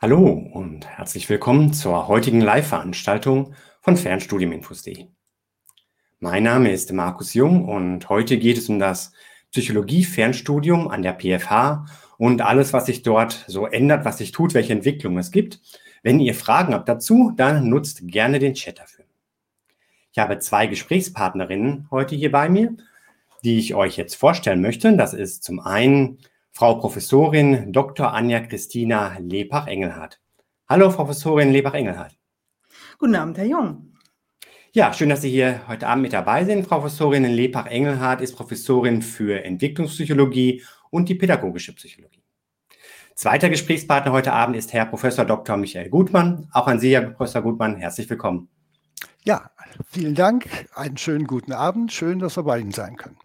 Hallo und herzlich willkommen zur heutigen Live-Veranstaltung von Fernstudiuminfos.de. Mein Name ist Markus Jung und heute geht es um das Psychologie-Fernstudium an der PFH und alles, was sich dort so ändert, was sich tut, welche Entwicklungen es gibt. Wenn ihr Fragen habt dazu, dann nutzt gerne den Chat dafür. Ich habe zwei Gesprächspartnerinnen heute hier bei mir, die ich euch jetzt vorstellen möchte. Das ist zum einen Frau Professorin Dr. Anja Christina Lebach-Engelhardt. Hallo, Professorin Lebach-Engelhardt. Guten Abend, Herr Jung. Ja, schön, dass Sie hier heute Abend mit dabei sind. Frau Professorin Lebach-Engelhardt ist Professorin für Entwicklungspsychologie und die pädagogische Psychologie. Zweiter Gesprächspartner heute Abend ist Herr Professor Dr. Michael Gutmann. Auch an Sie, Herr Professor Gutmann, herzlich willkommen. Ja, vielen Dank. Einen schönen guten Abend. Schön, dass wir bei Ihnen sein können.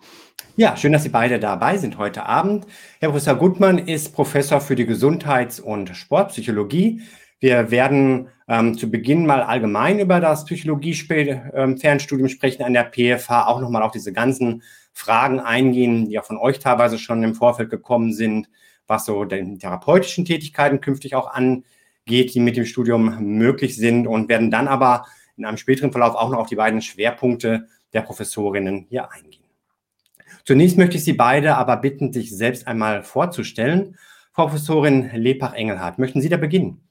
Ja, schön, dass Sie beide dabei sind heute Abend. Herr Professor Gutmann ist Professor für die Gesundheits- und Sportpsychologie. Wir werden ähm, zu Beginn mal allgemein über das Psychologie-Fernstudium ähm, sprechen an der PFH, auch nochmal auf diese ganzen Fragen eingehen, die ja von euch teilweise schon im Vorfeld gekommen sind, was so den therapeutischen Tätigkeiten künftig auch angeht, die mit dem Studium möglich sind und werden dann aber in einem späteren Verlauf auch noch auf die beiden Schwerpunkte der Professorinnen hier eingehen. Zunächst möchte ich Sie beide aber bitten, sich selbst einmal vorzustellen. Frau Professorin Lepach-Engelhardt, möchten Sie da beginnen?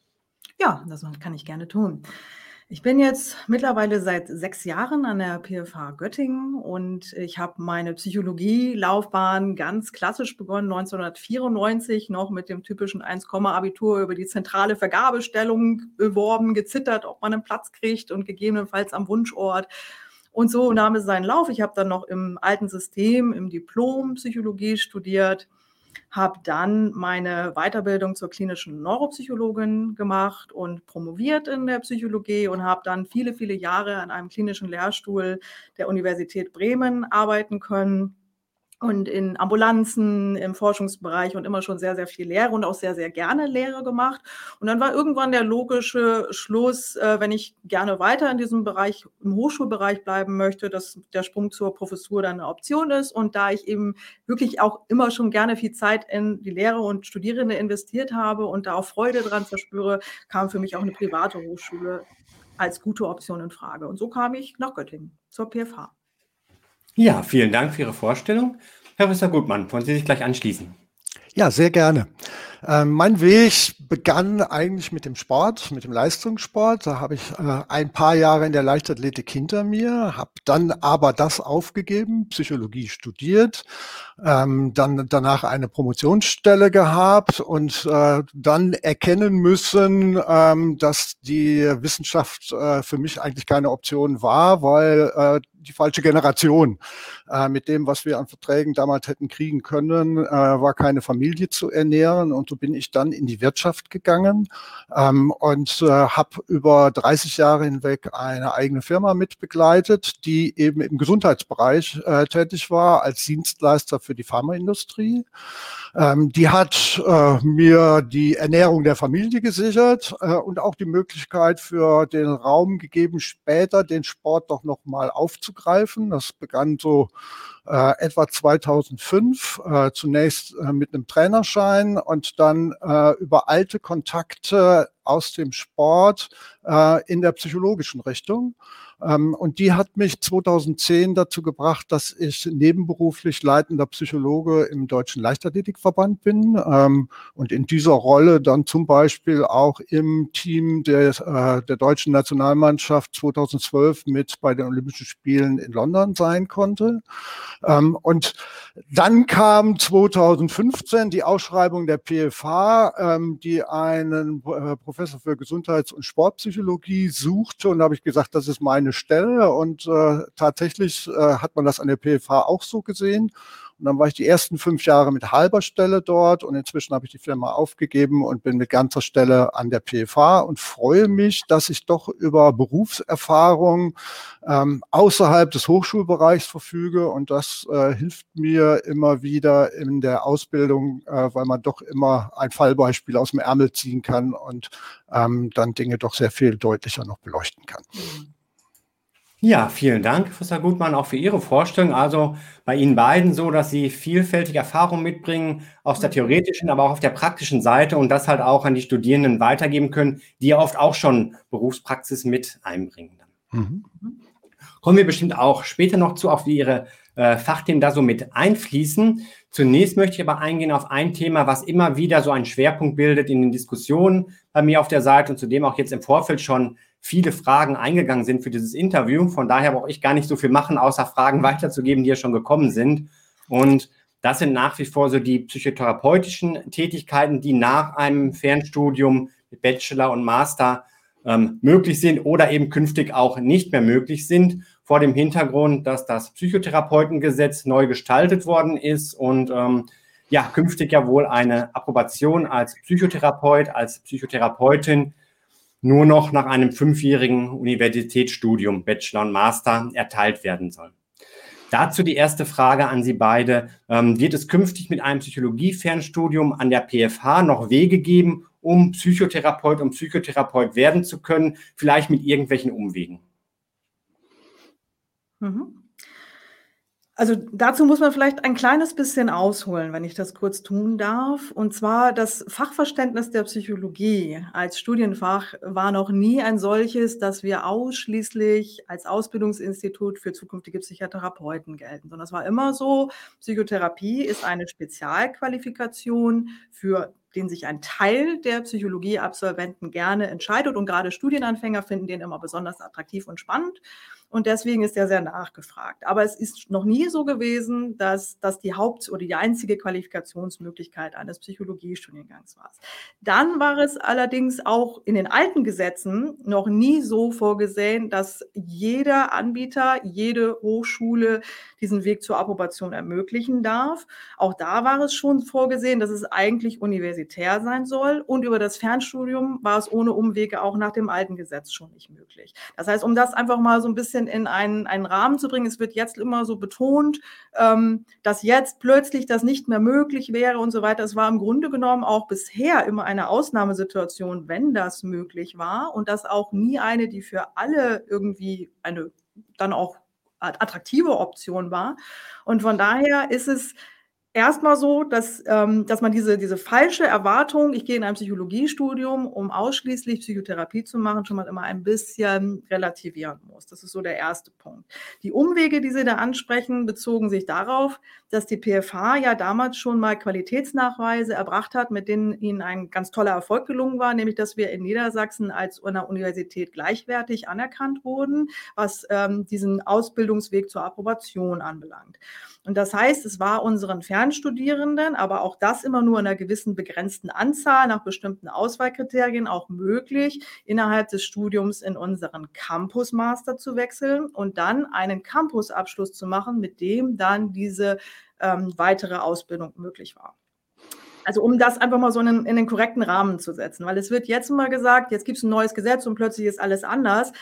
Ja, das kann ich gerne tun. Ich bin jetzt mittlerweile seit sechs Jahren an der PFH Göttingen und ich habe meine Psychologielaufbahn ganz klassisch begonnen, 1994 noch mit dem typischen 1-Abitur über die zentrale Vergabestellung beworben, gezittert, ob man einen Platz kriegt und gegebenenfalls am Wunschort und so nahm es seinen Lauf. Ich habe dann noch im alten System, im Diplom Psychologie studiert, habe dann meine Weiterbildung zur klinischen Neuropsychologin gemacht und promoviert in der Psychologie und habe dann viele, viele Jahre an einem klinischen Lehrstuhl der Universität Bremen arbeiten können und in Ambulanzen, im Forschungsbereich und immer schon sehr, sehr viel Lehre und auch sehr, sehr gerne Lehre gemacht. Und dann war irgendwann der logische Schluss, äh, wenn ich gerne weiter in diesem Bereich, im Hochschulbereich bleiben möchte, dass der Sprung zur Professur dann eine Option ist. Und da ich eben wirklich auch immer schon gerne viel Zeit in die Lehre und Studierende investiert habe und da auch Freude dran verspüre, kam für mich auch eine private Hochschule als gute Option in Frage. Und so kam ich nach Göttingen zur PFH. Ja, vielen Dank für Ihre Vorstellung. Herr Professor Gutmann, wollen Sie sich gleich anschließen? Ja, sehr gerne. Ähm, mein Weg begann eigentlich mit dem Sport, mit dem Leistungssport. Da habe ich äh, ein paar Jahre in der Leichtathletik hinter mir, habe dann aber das aufgegeben, Psychologie studiert, ähm, dann danach eine Promotionsstelle gehabt und äh, dann erkennen müssen, ähm, dass die Wissenschaft äh, für mich eigentlich keine Option war, weil äh, die falsche Generation. Äh, mit dem, was wir an Verträgen damals hätten kriegen können, äh, war keine Familie zu ernähren. Und so bin ich dann in die Wirtschaft gegangen ähm, und äh, habe über 30 Jahre hinweg eine eigene Firma mitbegleitet, die eben im Gesundheitsbereich äh, tätig war als Dienstleister für die Pharmaindustrie. Ähm, die hat äh, mir die Ernährung der Familie gesichert äh, und auch die Möglichkeit für den Raum gegeben, später den Sport doch nochmal aufzugreifen. Das begann so äh, etwa 2005, äh, zunächst äh, mit einem Trainerschein und dann äh, über alte Kontakte aus dem Sport äh, in der psychologischen Richtung. Ähm, und die hat mich 2010 dazu gebracht, dass ich nebenberuflich leitender Psychologe im Deutschen Leichtathletikverband bin ähm, und in dieser Rolle dann zum Beispiel auch im Team der, äh, der deutschen Nationalmannschaft 2012 mit bei den Olympischen Spielen in London sein konnte. Ähm, und dann kam 2015 die Ausschreibung der PFH, die einen äh, Professor für Gesundheits- und Sportpsychologie suchte. Und habe ich gesagt, das ist meine Stelle und äh, tatsächlich äh, hat man das an der PFH auch so gesehen. Und dann war ich die ersten fünf Jahre mit halber Stelle dort und inzwischen habe ich die Firma aufgegeben und bin mit ganzer Stelle an der PFH und freue mich, dass ich doch über Berufserfahrung ähm, außerhalb des Hochschulbereichs verfüge und das äh, hilft mir immer wieder in der Ausbildung, äh, weil man doch immer ein Fallbeispiel aus dem Ärmel ziehen kann und ähm, dann Dinge doch sehr viel deutlicher noch beleuchten kann. Mhm. Ja, vielen Dank, Professor Gutmann, auch für Ihre Vorstellung. Also bei Ihnen beiden so, dass Sie vielfältige Erfahrungen mitbringen aus der theoretischen, aber auch auf der praktischen Seite und das halt auch an die Studierenden weitergeben können, die ja oft auch schon Berufspraxis mit einbringen. Mhm. Kommen wir bestimmt auch später noch zu, auf wie Ihre äh, Fachthemen da so mit einfließen. Zunächst möchte ich aber eingehen auf ein Thema, was immer wieder so einen Schwerpunkt bildet in den Diskussionen bei mir auf der Seite und zu dem auch jetzt im Vorfeld schon viele Fragen eingegangen sind für dieses Interview. Von daher brauche ich gar nicht so viel machen, außer Fragen weiterzugeben, die ja schon gekommen sind. Und das sind nach wie vor so die psychotherapeutischen Tätigkeiten, die nach einem Fernstudium mit Bachelor und Master ähm, möglich sind oder eben künftig auch nicht mehr möglich sind, vor dem Hintergrund, dass das Psychotherapeutengesetz neu gestaltet worden ist und ähm, ja, künftig ja wohl eine Approbation als Psychotherapeut, als Psychotherapeutin nur noch nach einem fünfjährigen Universitätsstudium, Bachelor und Master, erteilt werden soll. Dazu die erste Frage an Sie beide. Ähm, wird es künftig mit einem Psychologie-Fernstudium an der PFH noch Wege geben, um Psychotherapeut und Psychotherapeut werden zu können, vielleicht mit irgendwelchen Umwegen? Mhm. Also dazu muss man vielleicht ein kleines bisschen ausholen, wenn ich das kurz tun darf. Und zwar das Fachverständnis der Psychologie als Studienfach war noch nie ein solches, dass wir ausschließlich als Ausbildungsinstitut für zukünftige Psychotherapeuten gelten, sondern es war immer so, Psychotherapie ist eine Spezialqualifikation für den sich ein Teil der Psychologieabsolventen gerne entscheidet und gerade Studienanfänger finden den immer besonders attraktiv und spannend und deswegen ist er sehr nachgefragt. Aber es ist noch nie so gewesen, dass das die Haupt- oder die einzige Qualifikationsmöglichkeit eines Psychologiestudiengangs war. Dann war es allerdings auch in den alten Gesetzen noch nie so vorgesehen, dass jeder Anbieter, jede Hochschule diesen Weg zur Approbation ermöglichen darf. Auch da war es schon vorgesehen, dass es eigentlich universitär sein soll. Und über das Fernstudium war es ohne Umwege auch nach dem alten Gesetz schon nicht möglich. Das heißt, um das einfach mal so ein bisschen in einen, einen Rahmen zu bringen, es wird jetzt immer so betont, ähm, dass jetzt plötzlich das nicht mehr möglich wäre und so weiter. Es war im Grunde genommen auch bisher immer eine Ausnahmesituation, wenn das möglich war und das auch nie eine, die für alle irgendwie eine dann auch attraktive Option war. Und von daher ist es erstmal so, dass, ähm, dass man diese, diese falsche Erwartung, ich gehe in ein Psychologiestudium, um ausschließlich Psychotherapie zu machen, schon mal immer ein bisschen relativieren muss. Das ist so der erste Punkt. Die Umwege, die Sie da ansprechen, bezogen sich darauf, dass die PFH ja damals schon mal Qualitätsnachweise erbracht hat, mit denen ihnen ein ganz toller Erfolg gelungen war, nämlich dass wir in Niedersachsen als einer Universität gleichwertig anerkannt wurden, was ähm, diesen Ausbildungsweg zur Approbation anbelangt. Und das heißt, es war unseren Fernstudierenden, aber auch das immer nur in einer gewissen begrenzten Anzahl nach bestimmten Auswahlkriterien auch möglich, innerhalb des Studiums in unseren Campus Master zu wechseln und dann einen Campusabschluss zu machen, mit dem dann diese ähm, weitere Ausbildung möglich war. Also um das einfach mal so in, den, in den korrekten Rahmen zu setzen, weil es wird jetzt mal gesagt, jetzt gibt es ein neues Gesetz und plötzlich ist alles anders.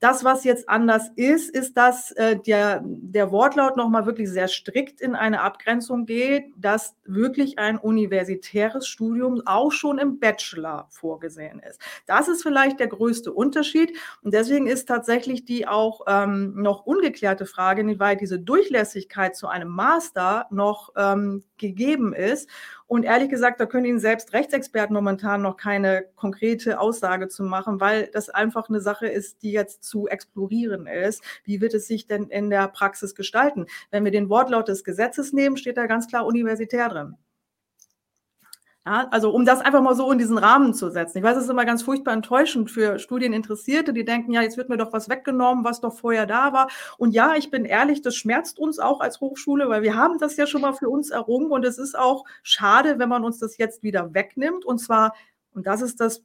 Das, was jetzt anders ist, ist, dass äh, der, der Wortlaut nochmal wirklich sehr strikt in eine Abgrenzung geht, dass wirklich ein universitäres Studium auch schon im Bachelor vorgesehen ist. Das ist vielleicht der größte Unterschied. Und deswegen ist tatsächlich die auch ähm, noch ungeklärte Frage, inwieweit diese Durchlässigkeit zu einem Master noch ähm, gegeben ist. Und ehrlich gesagt, da können Ihnen selbst Rechtsexperten momentan noch keine konkrete Aussage zu machen, weil das einfach eine Sache ist, die jetzt zu explorieren ist. Wie wird es sich denn in der Praxis gestalten? Wenn wir den Wortlaut des Gesetzes nehmen, steht da ganz klar universitär drin. Ja, also um das einfach mal so in diesen Rahmen zu setzen. Ich weiß, es ist immer ganz furchtbar enttäuschend für Studieninteressierte, die denken, ja, jetzt wird mir doch was weggenommen, was doch vorher da war. Und ja, ich bin ehrlich, das schmerzt uns auch als Hochschule, weil wir haben das ja schon mal für uns errungen und es ist auch schade, wenn man uns das jetzt wieder wegnimmt. Und zwar, und das ist das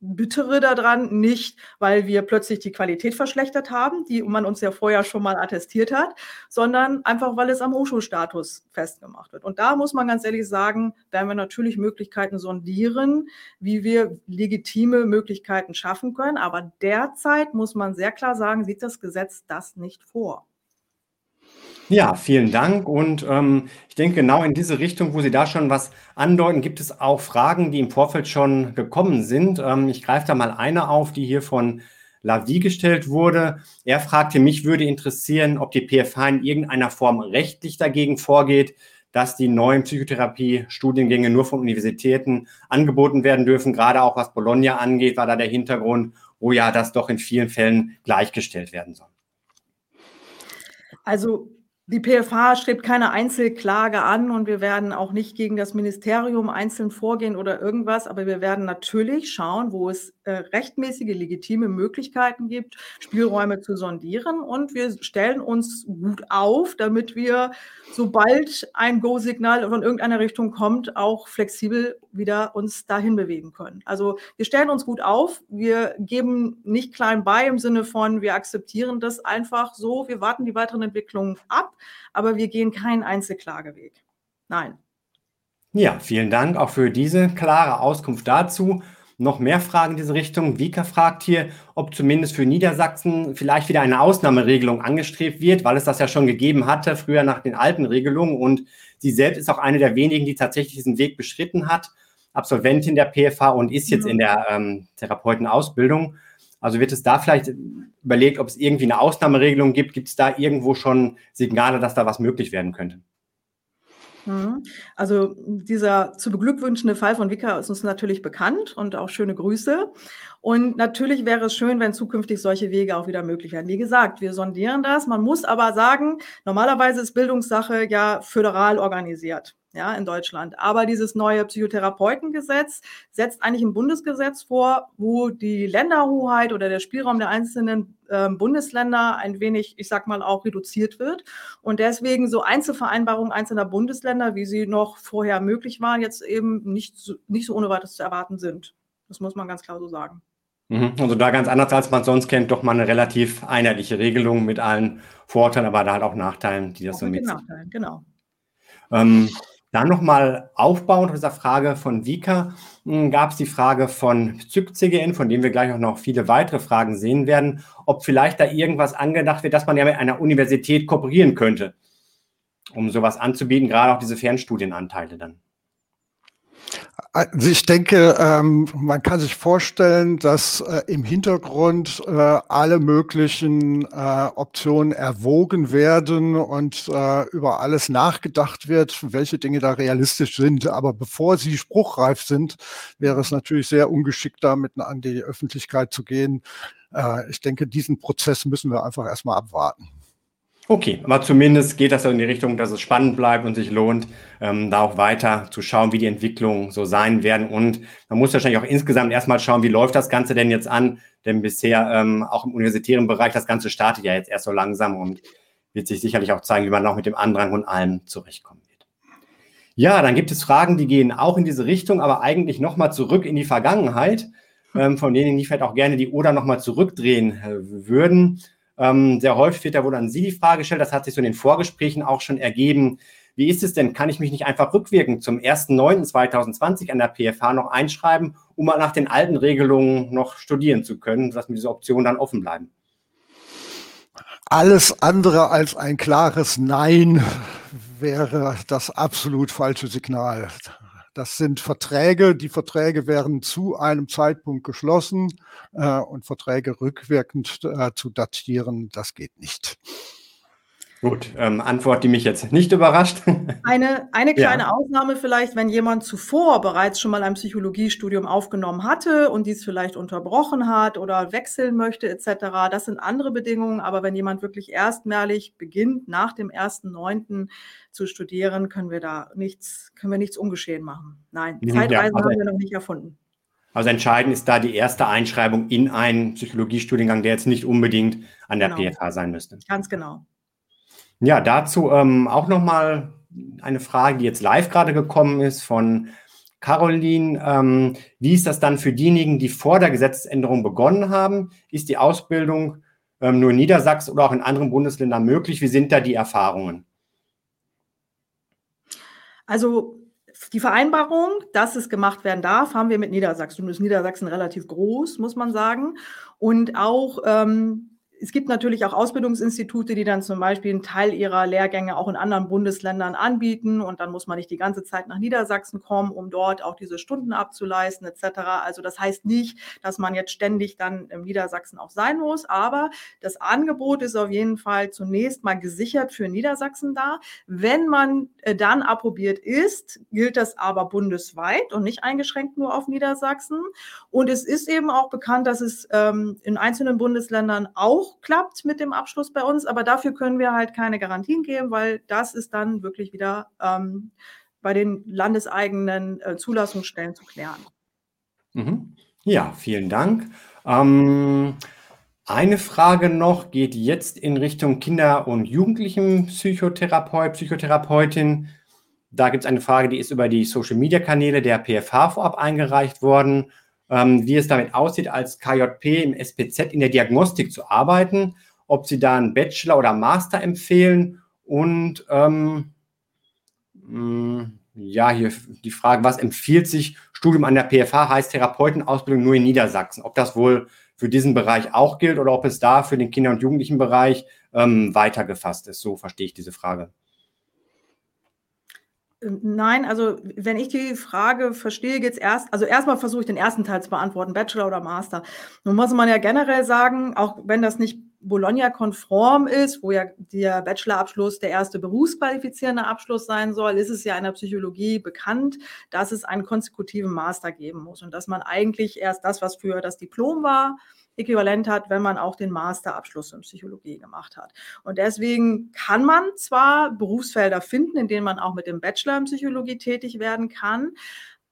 Bittere daran nicht, weil wir plötzlich die Qualität verschlechtert haben, die man uns ja vorher schon mal attestiert hat, sondern einfach, weil es am Hochschulstatus festgemacht wird. Und da muss man ganz ehrlich sagen, werden wir natürlich Möglichkeiten sondieren, wie wir legitime Möglichkeiten schaffen können. Aber derzeit muss man sehr klar sagen, sieht das Gesetz das nicht vor. Ja, vielen Dank. Und ähm, ich denke, genau in diese Richtung, wo Sie da schon was andeuten, gibt es auch Fragen, die im Vorfeld schon gekommen sind. Ähm, ich greife da mal eine auf, die hier von Lavie gestellt wurde. Er fragte, mich würde interessieren, ob die PFH in irgendeiner Form rechtlich dagegen vorgeht, dass die neuen Psychotherapie-Studiengänge nur von Universitäten angeboten werden dürfen. Gerade auch was Bologna angeht, war da der Hintergrund, wo ja das doch in vielen Fällen gleichgestellt werden soll. Also die PFH strebt keine Einzelklage an und wir werden auch nicht gegen das Ministerium einzeln vorgehen oder irgendwas, aber wir werden natürlich schauen, wo es rechtmäßige, legitime Möglichkeiten gibt, Spielräume zu sondieren und wir stellen uns gut auf, damit wir, sobald ein Go-Signal von irgendeiner Richtung kommt, auch flexibel wieder uns dahin bewegen können. Also wir stellen uns gut auf, wir geben nicht klein bei im Sinne von, wir akzeptieren das einfach so, wir warten die weiteren Entwicklungen ab aber wir gehen keinen Einzelklageweg. Nein. Ja, vielen Dank auch für diese klare Auskunft dazu. Noch mehr Fragen in diese Richtung. Vika fragt hier, ob zumindest für Niedersachsen vielleicht wieder eine Ausnahmeregelung angestrebt wird, weil es das ja schon gegeben hatte, früher nach den alten Regelungen. Und sie selbst ist auch eine der wenigen, die tatsächlich diesen Weg beschritten hat. Absolventin der PFH und ist jetzt mhm. in der ähm, Therapeutenausbildung. Also wird es da vielleicht überlegt, ob es irgendwie eine Ausnahmeregelung gibt? Gibt es da irgendwo schon Signale, dass da was möglich werden könnte? Mhm. Also dieser zu beglückwünschende Fall von Vika ist uns natürlich bekannt und auch schöne Grüße. Und natürlich wäre es schön, wenn zukünftig solche Wege auch wieder möglich wären. Wie gesagt, wir sondieren das. Man muss aber sagen, normalerweise ist Bildungssache ja föderal organisiert ja, in Deutschland. Aber dieses neue Psychotherapeutengesetz setzt eigentlich ein Bundesgesetz vor, wo die Länderhoheit oder der Spielraum der einzelnen äh, Bundesländer ein wenig, ich sag mal, auch reduziert wird. Und deswegen so Einzelvereinbarungen einzelner Bundesländer, wie sie noch vorher möglich waren, jetzt eben nicht so, nicht so ohne weiteres zu erwarten sind. Das muss man ganz klar so sagen. Mhm. Also da ganz anders als man sonst kennt, doch mal eine relativ einheitliche Regelung mit allen Vorteilen, aber da halt auch Nachteilen, die das auch so mit. Nachteilen, genau. Ähm, dann nochmal aufbauend auf dieser Frage von Vika hm, gab es die Frage von ZycCGN, von dem wir gleich auch noch viele weitere Fragen sehen werden, ob vielleicht da irgendwas angedacht wird, dass man ja mit einer Universität kooperieren könnte, um sowas anzubieten, gerade auch diese Fernstudienanteile dann. Also ich denke, ähm, man kann sich vorstellen, dass äh, im Hintergrund äh, alle möglichen äh, Optionen erwogen werden und äh, über alles nachgedacht wird, welche Dinge da realistisch sind. Aber bevor sie spruchreif sind, wäre es natürlich sehr ungeschickt, damit an die Öffentlichkeit zu gehen. Äh, ich denke, diesen Prozess müssen wir einfach erstmal abwarten. Okay, aber zumindest geht das in die Richtung, dass es spannend bleibt und sich lohnt, ähm, da auch weiter zu schauen, wie die Entwicklungen so sein werden. Und man muss wahrscheinlich auch insgesamt erstmal schauen, wie läuft das Ganze denn jetzt an? Denn bisher ähm, auch im universitären Bereich, das Ganze startet ja jetzt erst so langsam und wird sich sicherlich auch zeigen, wie man auch mit dem Andrang und allem zurechtkommen wird. Ja, dann gibt es Fragen, die gehen auch in diese Richtung, aber eigentlich nochmal zurück in die Vergangenheit, ähm, von denen ich vielleicht auch gerne die Oder nochmal zurückdrehen äh, würden. Ähm, sehr häufig wird da wohl an Sie die Frage gestellt, das hat sich so in den Vorgesprächen auch schon ergeben. Wie ist es denn? Kann ich mich nicht einfach rückwirkend zum 1.9.2020 an der PFH noch einschreiben, um mal nach den alten Regelungen noch studieren zu können, sodass mir diese Optionen dann offen bleiben? Alles andere als ein klares Nein wäre das absolut falsche Signal. Das sind Verträge. Die Verträge werden zu einem Zeitpunkt geschlossen äh, und Verträge rückwirkend äh, zu datieren, das geht nicht. Gut, ähm, Antwort, die mich jetzt nicht überrascht. Eine, eine kleine ja. Ausnahme vielleicht, wenn jemand zuvor bereits schon mal ein Psychologiestudium aufgenommen hatte und dies vielleicht unterbrochen hat oder wechseln möchte etc. Das sind andere Bedingungen, aber wenn jemand wirklich erstmalig beginnt, nach dem 1.9. zu studieren, können wir da nichts, können wir nichts ungeschehen machen. Nein, Zeitreisen ja, also, haben wir noch nicht erfunden. Also entscheidend ist da die erste Einschreibung in einen Psychologiestudiengang, der jetzt nicht unbedingt an der genau. PFH sein müsste. Ganz genau. Ja, dazu ähm, auch nochmal eine Frage, die jetzt live gerade gekommen ist von Caroline. Ähm, wie ist das dann für diejenigen, die vor der Gesetzesänderung begonnen haben? Ist die Ausbildung ähm, nur in Niedersachsen oder auch in anderen Bundesländern möglich? Wie sind da die Erfahrungen? Also die Vereinbarung, dass es gemacht werden darf, haben wir mit Niedersachsen. Nun ist Niedersachsen relativ groß, muss man sagen. Und auch ähm, es gibt natürlich auch Ausbildungsinstitute, die dann zum Beispiel einen Teil ihrer Lehrgänge auch in anderen Bundesländern anbieten und dann muss man nicht die ganze Zeit nach Niedersachsen kommen, um dort auch diese Stunden abzuleisten etc. Also das heißt nicht, dass man jetzt ständig dann im Niedersachsen auch sein muss, aber das Angebot ist auf jeden Fall zunächst mal gesichert für Niedersachsen da. Wenn man äh, dann approbiert ist, gilt das aber bundesweit und nicht eingeschränkt nur auf Niedersachsen. Und es ist eben auch bekannt, dass es ähm, in einzelnen Bundesländern auch auch klappt mit dem Abschluss bei uns, aber dafür können wir halt keine Garantien geben, weil das ist dann wirklich wieder ähm, bei den landeseigenen äh, Zulassungsstellen zu klären. Mhm. Ja, vielen Dank. Ähm, eine Frage noch geht jetzt in Richtung Kinder- und Jugendlichen-Psychotherapeut, Psychotherapeutin. Da gibt es eine Frage, die ist über die Social-Media-Kanäle der PFH vorab eingereicht worden ähm, wie es damit aussieht, als KJP im SPZ in der Diagnostik zu arbeiten, ob Sie da einen Bachelor oder Master empfehlen und ähm, mh, mm, ja, hier die Frage, was empfiehlt sich Studium an der PFH, heißt Therapeutenausbildung nur in Niedersachsen, ob das wohl für diesen Bereich auch gilt oder ob es da für den Kinder- und Jugendlichenbereich ähm, weitergefasst ist. So verstehe ich diese Frage. Nein, also wenn ich die Frage verstehe, geht es erst, also erstmal versuche ich den ersten Teil zu beantworten, Bachelor oder Master. Nun muss man ja generell sagen, auch wenn das nicht Bologna-konform ist, wo ja der Bachelorabschluss der erste berufsqualifizierende Abschluss sein soll, ist es ja in der Psychologie bekannt, dass es einen konsekutiven Master geben muss und dass man eigentlich erst das, was für das Diplom war, äquivalent hat, wenn man auch den Masterabschluss in Psychologie gemacht hat. Und deswegen kann man zwar Berufsfelder finden, in denen man auch mit dem Bachelor in Psychologie tätig werden kann,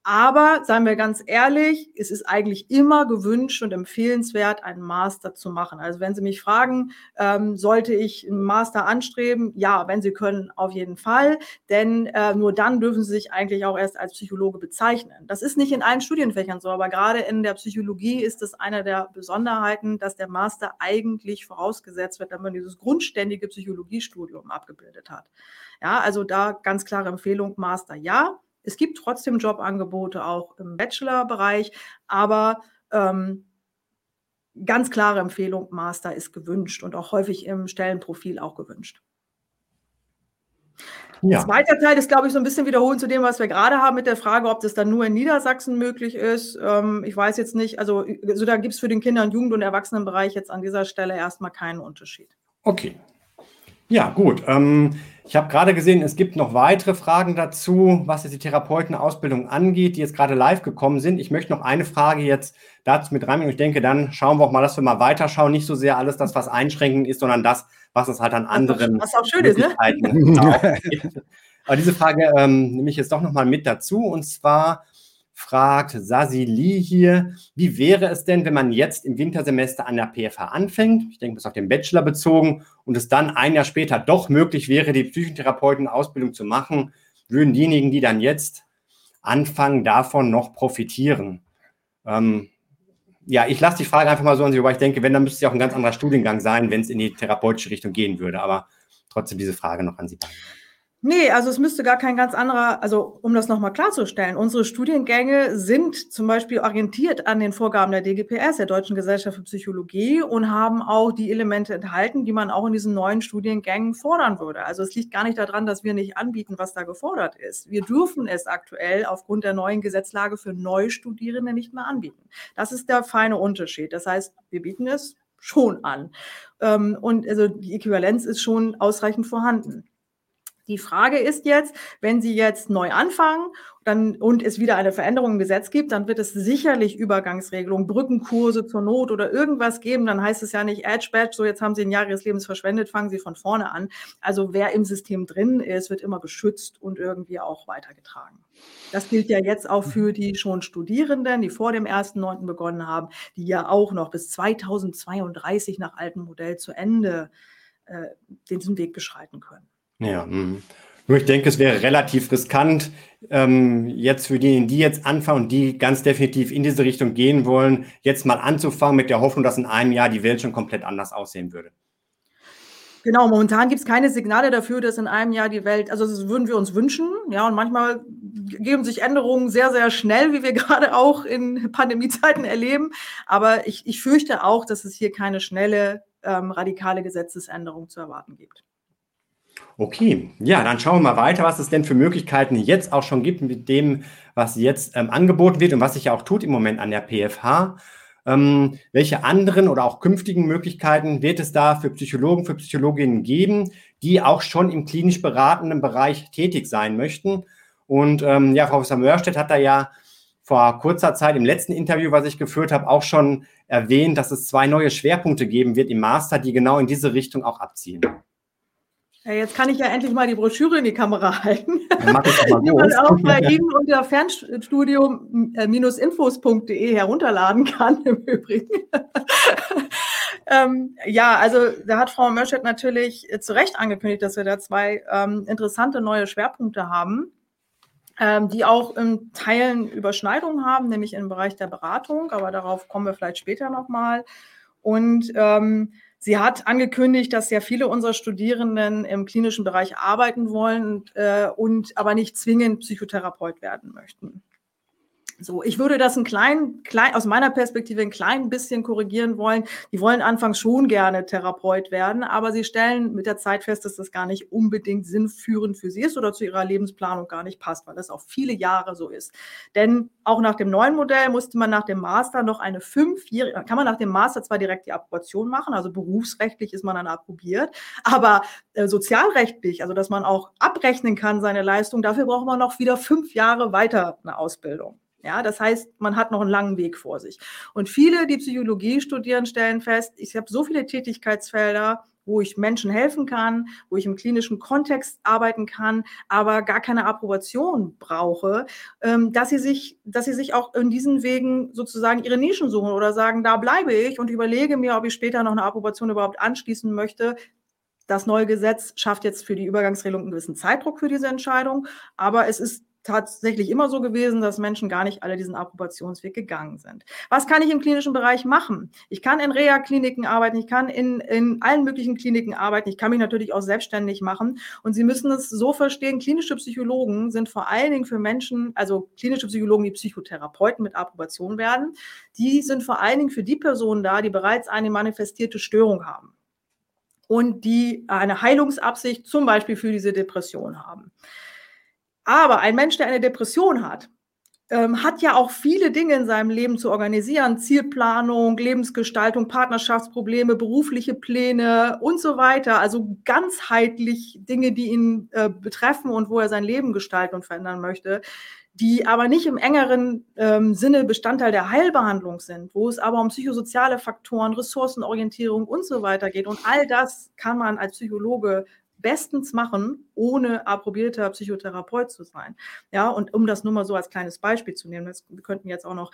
aber seien wir ganz ehrlich, es ist eigentlich immer gewünscht und empfehlenswert, einen Master zu machen. Also wenn Sie mich fragen, ähm, sollte ich einen Master anstreben? Ja, wenn Sie können, auf jeden Fall. Denn äh, nur dann dürfen Sie sich eigentlich auch erst als Psychologe bezeichnen. Das ist nicht in allen Studienfächern so, aber gerade in der Psychologie ist es eine der Besonderheiten, dass der Master eigentlich vorausgesetzt wird, wenn man dieses grundständige Psychologiestudium abgebildet hat. Ja, also da ganz klare Empfehlung, Master ja. Es gibt trotzdem Jobangebote auch im Bachelor-Bereich, aber ähm, ganz klare Empfehlung, Master ist gewünscht und auch häufig im Stellenprofil auch gewünscht. Ja. Zweiter Teil ist, glaube ich, so ein bisschen wiederholen zu dem, was wir gerade haben mit der Frage, ob das dann nur in Niedersachsen möglich ist. Ähm, ich weiß jetzt nicht, also, also da gibt es für den Kinder- und Jugend- und Erwachsenenbereich jetzt an dieser Stelle erstmal keinen Unterschied. Okay. Ja, gut. Ähm, ich habe gerade gesehen, es gibt noch weitere Fragen dazu, was jetzt die Therapeutenausbildung angeht, die jetzt gerade live gekommen sind. Ich möchte noch eine Frage jetzt dazu mit reinbringen. Ich denke, dann schauen wir auch mal, dass wir mal weiterschauen. Nicht so sehr alles das, was einschränkend ist, sondern das, was es halt an anderen was auch schön ist, ne? Aber diese Frage ähm, nehme ich jetzt doch nochmal mit dazu. Und zwar fragt Sasili hier, wie wäre es denn, wenn man jetzt im Wintersemester an der PFH anfängt, ich denke, ist auf den Bachelor bezogen, und es dann ein Jahr später doch möglich wäre, die Psychotherapeutenausbildung zu machen, würden diejenigen, die dann jetzt anfangen, davon noch profitieren? Ähm, ja, ich lasse die Frage einfach mal so an Sie, wobei ich denke, wenn, dann müsste es ja auch ein ganz anderer Studiengang sein, wenn es in die therapeutische Richtung gehen würde. Aber trotzdem diese Frage noch an Sie. Nee, also es müsste gar kein ganz anderer, also um das nochmal klarzustellen, unsere Studiengänge sind zum Beispiel orientiert an den Vorgaben der DGPS, der Deutschen Gesellschaft für Psychologie, und haben auch die Elemente enthalten, die man auch in diesen neuen Studiengängen fordern würde. Also es liegt gar nicht daran, dass wir nicht anbieten, was da gefordert ist. Wir dürfen es aktuell aufgrund der neuen Gesetzlage für Neustudierende nicht mehr anbieten. Das ist der feine Unterschied. Das heißt, wir bieten es schon an. Ähm, und also die Äquivalenz ist schon ausreichend vorhanden. Die Frage ist jetzt, wenn Sie jetzt neu anfangen dann, und es wieder eine Veränderung im Gesetz gibt, dann wird es sicherlich Übergangsregelungen, Brückenkurse zur Not oder irgendwas geben. Dann heißt es ja nicht Edge Badge, so jetzt haben Sie ein Jahr Ihres Lebens verschwendet, fangen Sie von vorne an. Also wer im System drin ist, wird immer geschützt und irgendwie auch weitergetragen. Das gilt ja jetzt auch für die schon Studierenden, die vor dem 1.9. begonnen haben, die ja auch noch bis 2032 nach altem Modell zu Ende äh, den Weg beschreiten können. Ja, mh. nur ich denke, es wäre relativ riskant, ähm, jetzt für diejenigen, die jetzt anfangen und die ganz definitiv in diese Richtung gehen wollen, jetzt mal anzufangen mit der Hoffnung, dass in einem Jahr die Welt schon komplett anders aussehen würde. Genau, momentan gibt es keine Signale dafür, dass in einem Jahr die Welt, also das würden wir uns wünschen, ja, und manchmal geben sich Änderungen sehr, sehr schnell, wie wir gerade auch in Pandemiezeiten erleben. Aber ich, ich fürchte auch, dass es hier keine schnelle ähm, radikale Gesetzesänderungen zu erwarten gibt. Okay, ja, dann schauen wir mal weiter, was es denn für Möglichkeiten jetzt auch schon gibt mit dem, was jetzt ähm, angeboten wird und was sich ja auch tut im Moment an der PFH. Ähm, welche anderen oder auch künftigen Möglichkeiten wird es da für Psychologen, für Psychologinnen geben, die auch schon im klinisch beratenden Bereich tätig sein möchten? Und ähm, ja, Frau Professor Mörstedt hat da ja vor kurzer Zeit im letzten Interview, was ich geführt habe, auch schon erwähnt, dass es zwei neue Schwerpunkte geben wird im Master, die genau in diese Richtung auch abzielen. Ja, jetzt kann ich ja endlich mal die Broschüre in die Kamera halten. die man auch bei Ihnen unter Fernstudio-infos.de herunterladen kann, im Übrigen. ähm, ja, also da hat Frau Mörschett natürlich zu Recht angekündigt, dass wir da zwei ähm, interessante neue Schwerpunkte haben, ähm, die auch in Teilen Überschneidungen haben, nämlich im Bereich der Beratung, aber darauf kommen wir vielleicht später nochmal. Und ähm, Sie hat angekündigt, dass ja viele unserer Studierenden im klinischen Bereich arbeiten wollen äh, und aber nicht zwingend Psychotherapeut werden möchten. So, ich würde das ein klein, klein, aus meiner Perspektive ein klein bisschen korrigieren wollen. Die wollen anfangs schon gerne Therapeut werden, aber sie stellen mit der Zeit fest, dass das gar nicht unbedingt sinnführend für sie ist oder zu ihrer Lebensplanung gar nicht passt, weil das auch viele Jahre so ist. Denn auch nach dem neuen Modell musste man nach dem Master noch eine fünfjährige, kann man nach dem Master zwar direkt die Approbation machen, also berufsrechtlich ist man dann approbiert, aber äh, sozialrechtlich, also dass man auch abrechnen kann seine Leistung, dafür braucht man noch wieder fünf Jahre weiter eine Ausbildung. Ja, das heißt, man hat noch einen langen Weg vor sich. Und viele, die Psychologie studieren, stellen fest, ich habe so viele Tätigkeitsfelder, wo ich Menschen helfen kann, wo ich im klinischen Kontext arbeiten kann, aber gar keine Approbation brauche, ähm, dass sie sich, dass sie sich auch in diesen Wegen sozusagen ihre Nischen suchen oder sagen, da bleibe ich und überlege mir, ob ich später noch eine Approbation überhaupt anschließen möchte. Das neue Gesetz schafft jetzt für die Übergangsregelung einen gewissen Zeitdruck für diese Entscheidung, aber es ist tatsächlich immer so gewesen, dass Menschen gar nicht alle diesen Approbationsweg gegangen sind. Was kann ich im klinischen Bereich machen? Ich kann in Reha-Kliniken arbeiten, ich kann in, in allen möglichen Kliniken arbeiten, ich kann mich natürlich auch selbstständig machen. Und Sie müssen es so verstehen, klinische Psychologen sind vor allen Dingen für Menschen, also klinische Psychologen, die Psychotherapeuten mit Approbation werden, die sind vor allen Dingen für die Personen da, die bereits eine manifestierte Störung haben und die eine Heilungsabsicht zum Beispiel für diese Depression haben. Aber ein Mensch, der eine Depression hat, ähm, hat ja auch viele Dinge in seinem Leben zu organisieren. Zielplanung, Lebensgestaltung, Partnerschaftsprobleme, berufliche Pläne und so weiter. Also ganzheitlich Dinge, die ihn äh, betreffen und wo er sein Leben gestalten und verändern möchte, die aber nicht im engeren ähm, Sinne Bestandteil der Heilbehandlung sind, wo es aber um psychosoziale Faktoren, Ressourcenorientierung und so weiter geht. Und all das kann man als Psychologe bestens machen, ohne approbierter Psychotherapeut zu sein. Ja, und um das nur mal so als kleines Beispiel zu nehmen, das, wir könnten jetzt auch noch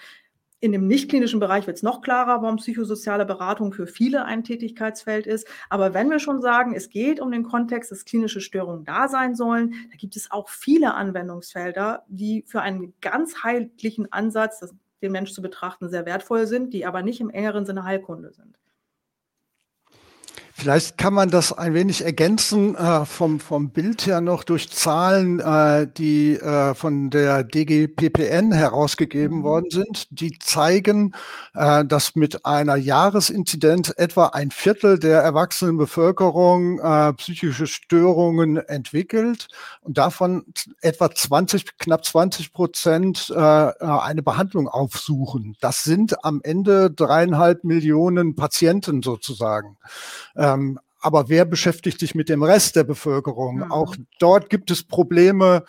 in dem nicht-klinischen Bereich wird es noch klarer, warum psychosoziale Beratung für viele ein Tätigkeitsfeld ist. Aber wenn wir schon sagen, es geht um den Kontext, dass klinische Störungen da sein sollen, da gibt es auch viele Anwendungsfelder, die für einen ganzheitlichen Ansatz, den Mensch zu betrachten, sehr wertvoll sind, die aber nicht im engeren Sinne Heilkunde sind. Vielleicht kann man das ein wenig ergänzen äh, vom, vom Bild her noch durch Zahlen, äh, die äh, von der DGPPN herausgegeben mhm. worden sind. Die zeigen, äh, dass mit einer Jahresinzidenz etwa ein Viertel der erwachsenen Bevölkerung äh, psychische Störungen entwickelt und davon etwa 20, knapp 20 Prozent äh, eine Behandlung aufsuchen. Das sind am Ende dreieinhalb Millionen Patienten sozusagen. Ähm, aber wer beschäftigt sich mit dem Rest der Bevölkerung? Mhm. Auch dort gibt es Probleme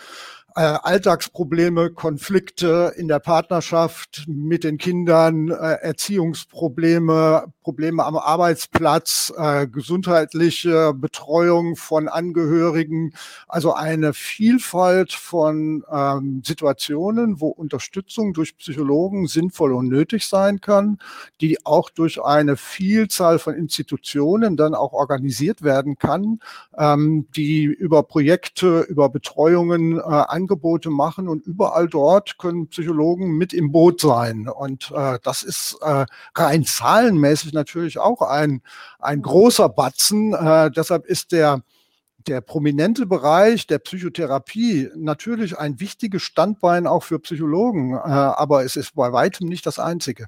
äh, Alltagsprobleme, Konflikte in der Partnerschaft mit den Kindern, äh, Erziehungsprobleme, Probleme am Arbeitsplatz, äh, gesundheitliche Betreuung von Angehörigen, also eine Vielfalt von ähm, Situationen, wo Unterstützung durch Psychologen sinnvoll und nötig sein kann, die auch durch eine Vielzahl von Institutionen dann auch organisiert werden kann, ähm, die über Projekte, über Betreuungen äh, Angebote machen und überall dort können Psychologen mit im Boot sein. Und äh, das ist äh, rein zahlenmäßig natürlich auch ein, ein großer Batzen. Äh, deshalb ist der der prominente Bereich der Psychotherapie natürlich ein wichtiges Standbein auch für Psychologen, äh, aber es ist bei weitem nicht das einzige.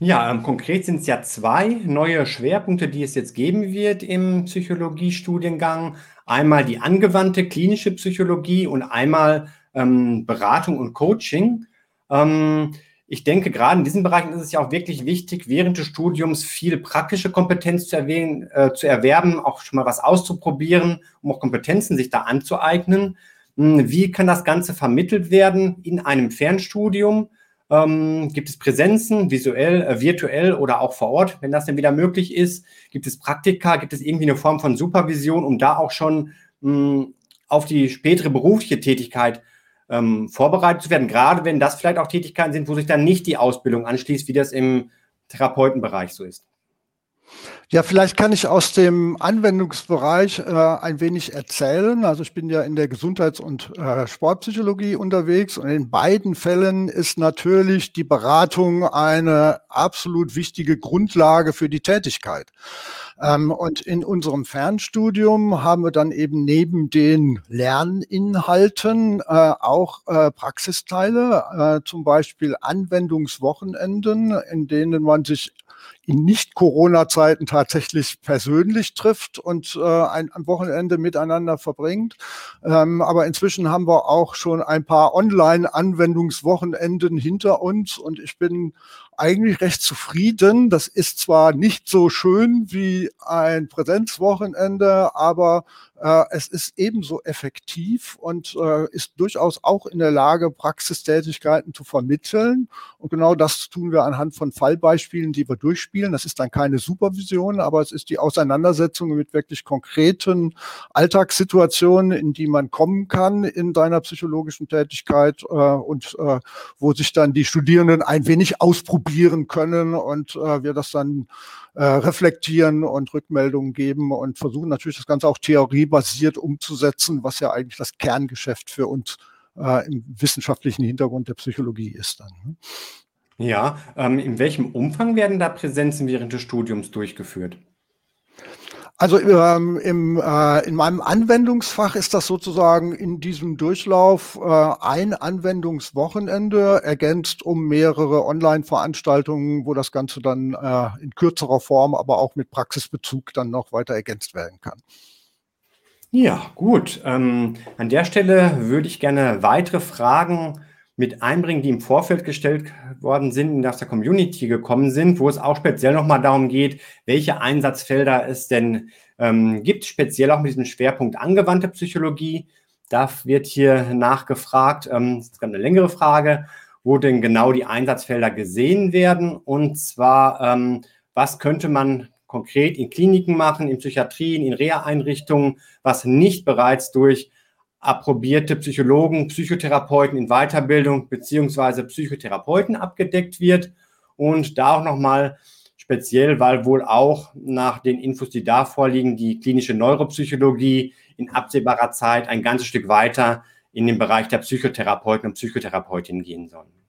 Ja, ähm, konkret sind es ja zwei neue Schwerpunkte, die es jetzt geben wird im Psychologiestudiengang. Einmal die angewandte klinische Psychologie und einmal ähm, Beratung und Coaching. Ähm, ich denke, gerade in diesen Bereichen ist es ja auch wirklich wichtig, während des Studiums viel praktische Kompetenz zu, erwähnen, äh, zu erwerben, auch schon mal was auszuprobieren, um auch Kompetenzen sich da anzueignen. Hm, wie kann das Ganze vermittelt werden in einem Fernstudium? Ähm, gibt es Präsenzen, visuell, äh, virtuell oder auch vor Ort, wenn das denn wieder möglich ist? Gibt es Praktika? Gibt es irgendwie eine Form von Supervision, um da auch schon mh, hm, auf die spätere berufliche Tätigkeit ähm, vorbereitet zu werden? Gerade wenn das vielleicht auch Tätigkeiten sind, wo sich dann nicht die Ausbildung anschließt, wie das im Therapeutenbereich so ist. Ja, vielleicht kann ich aus dem Anwendungsbereich äh, ein wenig erzählen. Also ich bin ja in der Gesundheits- und äh, Sportpsychologie unterwegs und in beiden Fällen ist natürlich die Beratung eine absolut wichtige Grundlage für die Tätigkeit. Ähm, und in unserem Fernstudium haben wir dann eben neben den Lerninhalten äh, auch äh, Praxisteile, äh, zum Beispiel Anwendungswochenenden, in denen man sich in Nicht-Corona-Zeiten tatsächlich persönlich trifft und äh, ein, ein Wochenende miteinander verbringt. Ähm, aber inzwischen haben wir auch schon ein paar Online-Anwendungswochenenden hinter uns und ich bin eigentlich recht zufrieden. Das ist zwar nicht so schön wie ein Präsenzwochenende, aber es ist ebenso effektiv und äh, ist durchaus auch in der Lage, Praxistätigkeiten zu vermitteln. Und genau das tun wir anhand von Fallbeispielen, die wir durchspielen. Das ist dann keine Supervision, aber es ist die Auseinandersetzung mit wirklich konkreten Alltagssituationen, in die man kommen kann in seiner psychologischen Tätigkeit äh, und äh, wo sich dann die Studierenden ein wenig ausprobieren können und äh, wir das dann äh, reflektieren und Rückmeldungen geben und versuchen natürlich das Ganze auch theoriebasiert umzusetzen, was ja eigentlich das Kerngeschäft für uns äh, im wissenschaftlichen Hintergrund der Psychologie ist dann. Ne? Ja, ähm, in welchem Umfang werden da Präsenzen während des Studiums durchgeführt? Also ähm, im, äh, in meinem Anwendungsfach ist das sozusagen in diesem Durchlauf äh, ein Anwendungswochenende ergänzt um mehrere Online-Veranstaltungen, wo das Ganze dann äh, in kürzerer Form, aber auch mit Praxisbezug dann noch weiter ergänzt werden kann. Ja, gut. Ähm, an der Stelle würde ich gerne weitere Fragen mit einbringen, die im Vorfeld gestellt worden sind und aus der Community gekommen sind, wo es auch speziell nochmal darum geht, welche Einsatzfelder es denn ähm, gibt, speziell auch mit diesem Schwerpunkt angewandte Psychologie. Da wird hier nachgefragt, ähm, das ist eine längere Frage, wo denn genau die Einsatzfelder gesehen werden und zwar, ähm, was könnte man konkret in Kliniken machen, in Psychiatrien, in Reha-Einrichtungen, was nicht bereits durch approbierte Psychologen, Psychotherapeuten in Weiterbildung beziehungsweise Psychotherapeuten abgedeckt wird. Und da auch nochmal speziell, weil wohl auch nach den Infos, die da vorliegen, die klinische Neuropsychologie in absehbarer Zeit ein ganzes Stück weiter in den Bereich der Psychotherapeuten und Psychotherapeutinnen gehen sollen.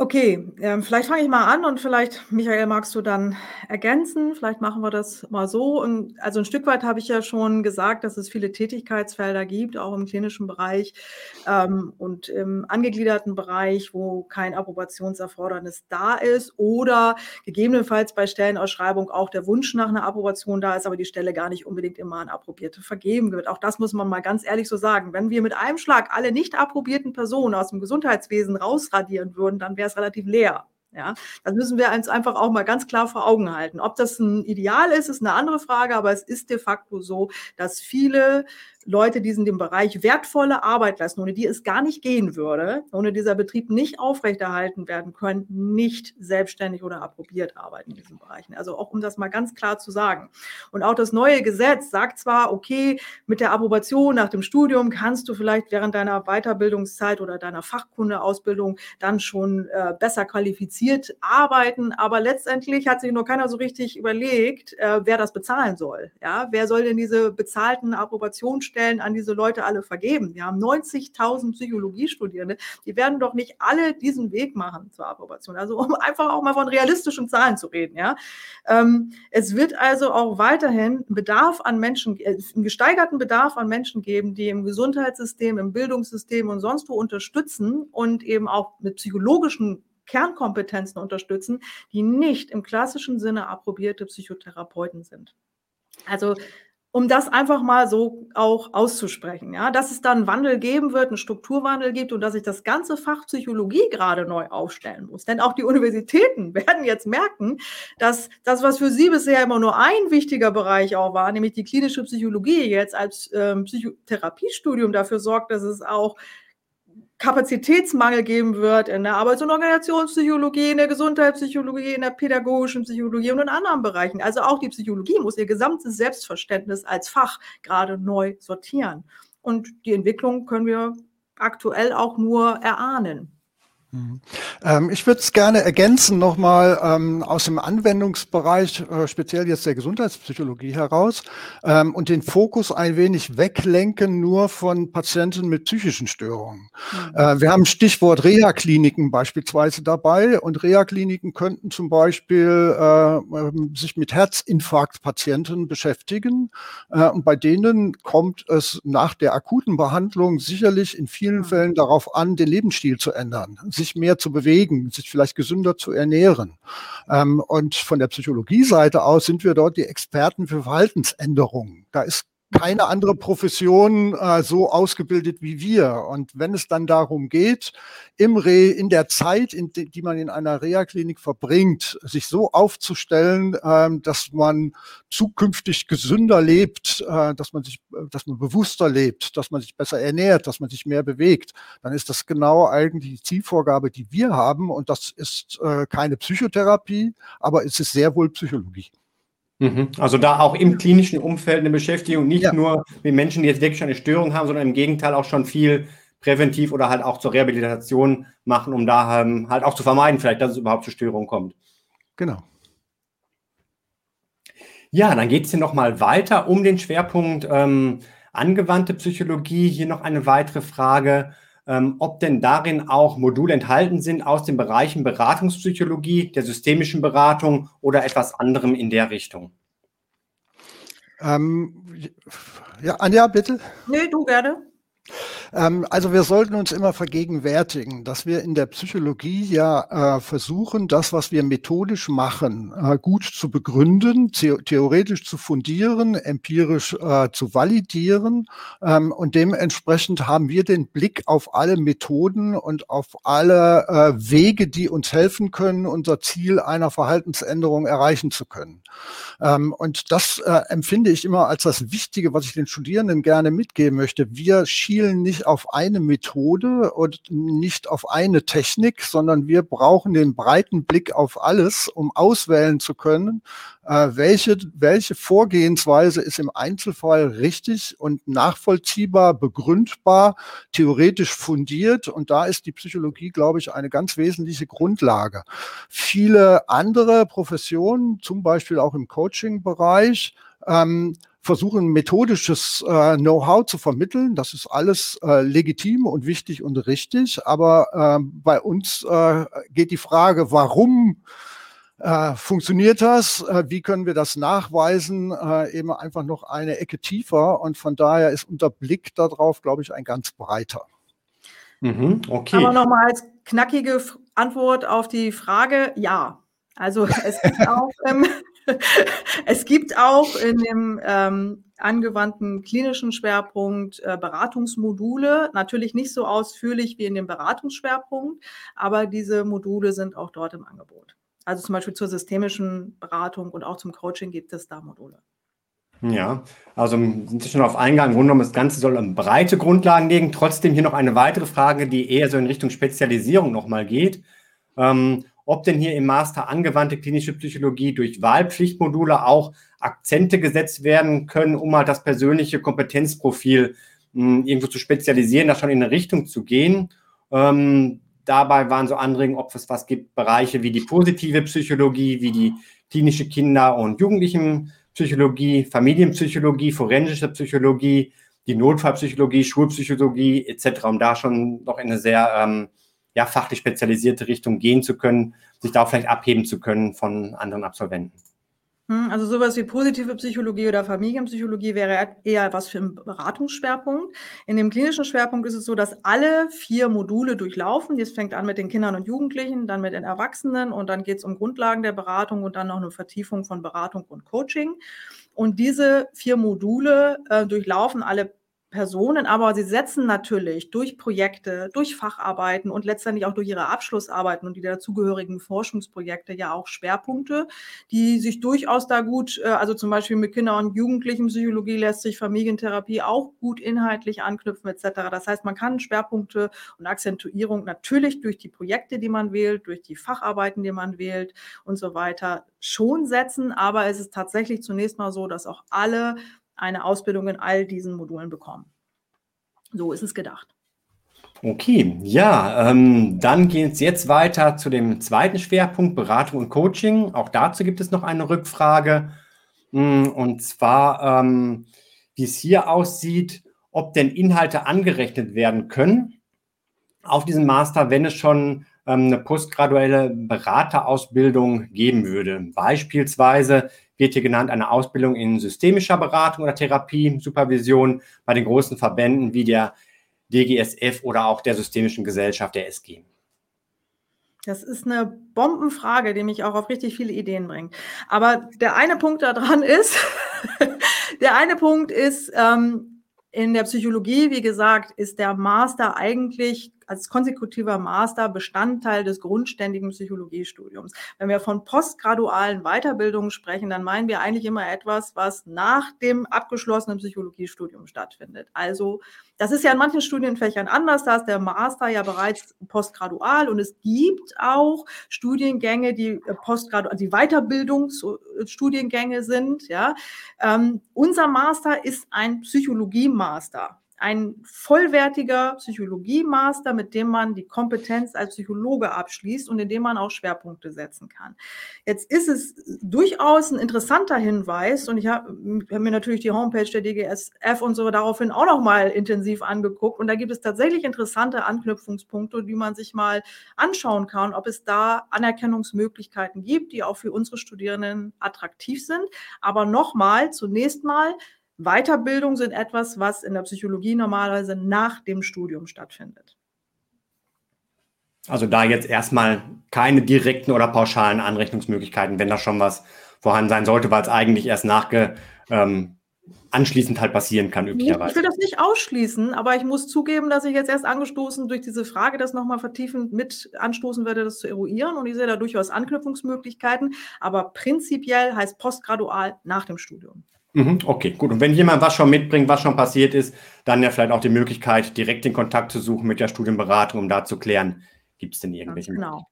Okay, ähm, vielleicht fange ich mal an und vielleicht, Michael, magst du dann ergänzen. Vielleicht machen wir das mal so. Und also ein Stück weit habe ich ja schon gesagt, dass es viele Tätigkeitsfelder gibt, auch im klinischen Bereich ähm, und im angegliederten Bereich, wo kein Approbationserfordernis da ist oder gegebenenfalls bei Stellenausschreibung auch der Wunsch nach einer Approbation da ist, aber die Stelle gar nicht unbedingt immer an Approbierte vergeben wird. Auch das muss man mal ganz ehrlich so sagen. Wenn wir mit einem Schlag alle nicht approbierten Personen aus dem Gesundheitswesen rausradieren würden, dann wäre es relativ leer. Ja, das müssen wir uns einfach auch mal ganz klar vor Augen halten. Ob das ein Ideal ist, ist eine andere Frage, aber es ist de facto so, dass viele Leute, die in dem Bereich wertvolle Arbeit leisten, ohne die es gar nicht gehen würde, ohne dieser Betrieb nicht aufrechterhalten werden können, nicht selbstständig oder approbiert arbeiten in diesen Bereichen. Also auch um das mal ganz klar zu sagen. Und auch das neue Gesetz sagt zwar, okay, mit der Approbation nach dem Studium kannst du vielleicht während deiner Weiterbildungszeit oder deiner Fachkundeausbildung dann schon äh, besser qualifiziert arbeiten, aber letztendlich hat sich nur keiner so richtig überlegt, äh, wer das bezahlen soll. Ja, wer soll denn diese bezahlten Approbationsstellen Stellen an diese Leute alle vergeben. Wir haben 90.000 Psychologiestudierende. Die werden doch nicht alle diesen Weg machen zur Approbation. Also um einfach auch mal von realistischen Zahlen zu reden. Ja, ähm, es wird also auch weiterhin Bedarf an Menschen, äh, einen gesteigerten Bedarf an Menschen geben, die im Gesundheitssystem, im Bildungssystem und sonst wo unterstützen und eben auch mit psychologischen Kernkompetenzen unterstützen, die nicht im klassischen Sinne approbierte Psychotherapeuten sind. Also um das einfach mal so auch auszusprechen, ja, dass es dann Wandel geben wird, einen Strukturwandel gibt und dass ich das ganze Fach Psychologie gerade neu aufstellen muss. Denn auch die Universitäten werden jetzt merken, dass das, was für sie bisher immer nur ein wichtiger Bereich auch war, nämlich die klinische Psychologie jetzt als ähm, Psychotherapiestudium dafür sorgt, dass es auch Kapazitätsmangel geben wird in der Arbeits- und Organisationspsychologie, in der Gesundheitspsychologie, in der pädagogischen Psychologie und in anderen Bereichen. Also auch die Psychologie muss ihr gesamtes Selbstverständnis als Fach gerade neu sortieren. Und die Entwicklung können wir aktuell auch nur erahnen. Mhm. Ähm, ich würde es gerne ergänzen nochmal ähm, aus dem Anwendungsbereich, äh, speziell jetzt der Gesundheitspsychologie heraus, ähm, und den Fokus ein wenig weglenken nur von Patienten mit psychischen Störungen. Mhm. Äh, wir haben Stichwort Reha-Kliniken beispielsweise dabei und Reha-Kliniken könnten zum Beispiel äh, sich mit Herzinfarktpatienten beschäftigen und bei denen kommt es nach der akuten Behandlung sicherlich in vielen mhm. Fällen darauf an, den Lebensstil zu ändern sich mehr zu bewegen, sich vielleicht gesünder zu ernähren. Ähm, und von der Psychologie-Seite aus sind wir dort die Experten für Verhaltensänderungen. Da ist keine andere Profession äh, so ausgebildet wie wir. Und wenn es dann darum geht, im Re, in der Zeit, in die, die man in einer Reha-Klinik verbringt, sich so aufzustellen, äh, dass man zukünftig gesünder lebt, äh, dass man sich, dass man bewusster lebt, dass man sich besser ernährt, dass man sich mehr bewegt, dann ist das genau eigentlich die Zielvorgabe, die wir haben. Und das ist äh, keine Psychotherapie, aber es ist sehr wohl Psychologie. Mhm. Also da auch im klinischen Umfeld eine Beschäftigung, nicht ja. nur mit Menschen, die jetzt wirklich eine Störung haben, sondern im Gegenteil auch schon viel präventiv oder halt auch zur Rehabilitation machen, um da ähm, halt auch zu vermeiden, vielleicht, dass es überhaupt zu Störungen kommt. Genau. Ja, dann geht es hier nochmal weiter um den Schwerpunkt ähm, angewandte Psychologie. Hier noch eine weitere Frage ähm, ob denn darin auch Module enthalten sind aus den Bereichen Beratungspsychologie, der systemischen Beratung oder etwas anderem in der Richtung. Ähm, ja, Anja, bitte. Nee, du gerne. Ähm, also wir sollten uns immer vergegenwärtigen, dass wir in der Psychologie ja äh, versuchen, das, was wir methodisch machen, äh, gut zu begründen, theoretisch zu fundieren, empirisch äh, zu validieren. Ähm, und dementsprechend haben wir den Blick auf alle Methoden und auf alle Wege, die uns helfen können, unser Ziel einer Verhaltensänderung erreichen zu können. Ähm, und das empfinde ich immer als das Wichtige, was ich den Studierenden gerne mitgeben möchte. Wir schielen nicht auf eine Methode und nicht auf eine Technik, sondern wir brauchen den breiten Blick auf alles, um auswählen zu können, äh, welche, welche Vorgehensweise ist im Einzelfall richtig und nachvollziehbar, begründbar, theoretisch fundiert. Und da ist die Psychologie, glaube ich, eine ganz wesentliche Grundlage. Viele andere Professionen, zum Beispiel auch im Coaching-Bereich, ähm, versuchen methodisches äh, Know-how zu vermitteln. Das ist alles äh, legitim und wichtig und richtig. Aber äh, bei uns äh, geht die Frage, warum äh, funktioniert das? Äh, wie können wir das nachweisen? Äh, eben einfach noch eine Ecke tiefer. Und von daher ist unser Blick darauf, glaube ich, ein ganz breiter. Mhm, okay. Aber nochmal als knackige Antwort auf die Frage, ja. Also es gibt auch, ähm, es gibt auch in dem ähm, angewandten klinischen Schwerpunkt äh, Beratungsmodule, natürlich nicht so ausführlich wie in dem Beratungsschwerpunkt, aber diese Module sind auch dort im Angebot. Also zum Beispiel zur systemischen Beratung und auch zum Coaching gibt es da Module. Ja, also sind Sie schon auf Eingang. Im Grunde das Ganze soll breite Grundlagen legen. Trotzdem hier noch eine weitere Frage, die eher so in Richtung Spezialisierung nochmal geht. Ähm, ob denn hier im Master angewandte klinische Psychologie durch Wahlpflichtmodule auch Akzente gesetzt werden können, um halt das persönliche Kompetenzprofil mh, hm, irgendwo zu spezialisieren, da schon in eine Richtung zu gehen. Ähm, Dabei waren so Anregungen, ob es was gibt, Bereiche wie die positive Psychologie, wie die klinische Kinder- und Jugendlichenpsychologie, Familienpsychologie, forensische Psychologie, die Notfallpsychologie, Schulpsychologie etc., um da schon noch in eine sehr ähm, ja, fachlich spezialisierte Richtung gehen zu können, sich da vielleicht abheben zu können von anderen Absolventen. Hm, also sowas wie positive Psychologie oder Familienpsychologie wäre eher was für einen Beratungsschwerpunkt. In dem klinischen Schwerpunkt ist es so, dass alle vier Module durchlaufen. Das fängt an mit den Kindern und Jugendlichen, dann mit den Erwachsenen und dann geht es um Grundlagen der Beratung und dann noch eine Vertiefung von Beratung und Coaching. Und diese vier Module äh, durchlaufen alle Personen, aber sie setzen natürlich durch Projekte, durch Facharbeiten und letztendlich auch durch ihre Abschlussarbeiten und die dazugehörigen Forschungsprojekte ja auch Schwerpunkte, die sich durchaus da gut, äh, also zum Beispiel mit Kinder- und Jugendlichenpsychologie lässt sich Familientherapie auch gut inhaltlich anknüpfen etc. Das heißt, man kann Schwerpunkte und Akzentuierung natürlich durch die Projekte, die man wählt, durch die Facharbeiten, die man wählt und so weiter schon setzen, aber es ist tatsächlich zunächst mal so, dass auch alle eine Ausbildung in all diesen Modulen bekommen. So ist es gedacht. Okay, ja, ähm, dann geht es jetzt weiter zu dem zweiten Schwerpunkt, Beratung und Coaching. Auch dazu gibt es noch eine Rückfrage. Hm, und zwar, ähm, wie es hier aussieht, ob denn Inhalte angerechnet werden können auf diesen Master, wenn es schon eine postgraduelle Beraterausbildung geben würde. Beispielsweise wird hier genannt eine Ausbildung in systemischer Beratung oder Therapie, Supervision bei den großen Verbänden wie der DGSF oder auch der Systemischen Gesellschaft der SG. Das ist eine Bombenfrage, die mich auch auf richtig viele Ideen bringt. Aber der eine Punkt daran ist, der eine Punkt ist, ähm, in der Psychologie, wie gesagt, ist der Master eigentlich als konsekutiver Master Bestandteil des grundständigen Psychologiestudiums. Wenn wir von postgradualen Weiterbildungen sprechen, dann meinen wir eigentlich immer etwas, was nach dem abgeschlossenen Psychologiestudium stattfindet. Also das ist ja in manchen Studienfächern anders. Da ist der Master ja bereits postgradual und es gibt auch Studiengänge, die postgradual, die Weiterbildungsstudiengänge sind. Ja, ähm, unser Master ist ein Psychologie-Master ein vollwertiger Psychologie-Master, mit dem man die Kompetenz als Psychologe abschließt und in dem man auch Schwerpunkte setzen kann. Jetzt ist es durchaus ein interessanter Hinweis und ich habe hab mir natürlich die Homepage der DGSF und so daraufhin auch noch mal intensiv angeguckt und da gibt es tatsächlich interessante Anknüpfungspunkte, die man sich mal anschauen kann, ob es da Anerkennungsmöglichkeiten gibt, die auch für unsere Studierenden attraktiv sind. Aber nochmal, zunächst mal, Weiterbildung sind etwas, was in der Psychologie normalerweise nach dem Studium stattfindet. Also da jetzt erstmal keine direkten oder pauschalen Anrechnungsmöglichkeiten, wenn da schon was vorhanden sein sollte, weil es eigentlich erst nachge, ähm, anschließend halt passieren kann, üblicherweise. Ich will das nicht ausschließen, aber ich muss zugeben, dass ich jetzt erst angestoßen durch diese Frage das nochmal vertiefend mit anstoßen werde, das zu eruieren. Und ich sehe da durchaus Anknüpfungsmöglichkeiten, aber prinzipiell heißt postgradual nach dem Studium. Mhm, okay, gut. Und wenn jemand was schon mitbringt, was schon passiert ist, dann ja vielleicht auch die Möglichkeit, direkt den Kontakt zu suchen mit der Studienberatung, um da zu klären, gibt es denn irgendwelche genau.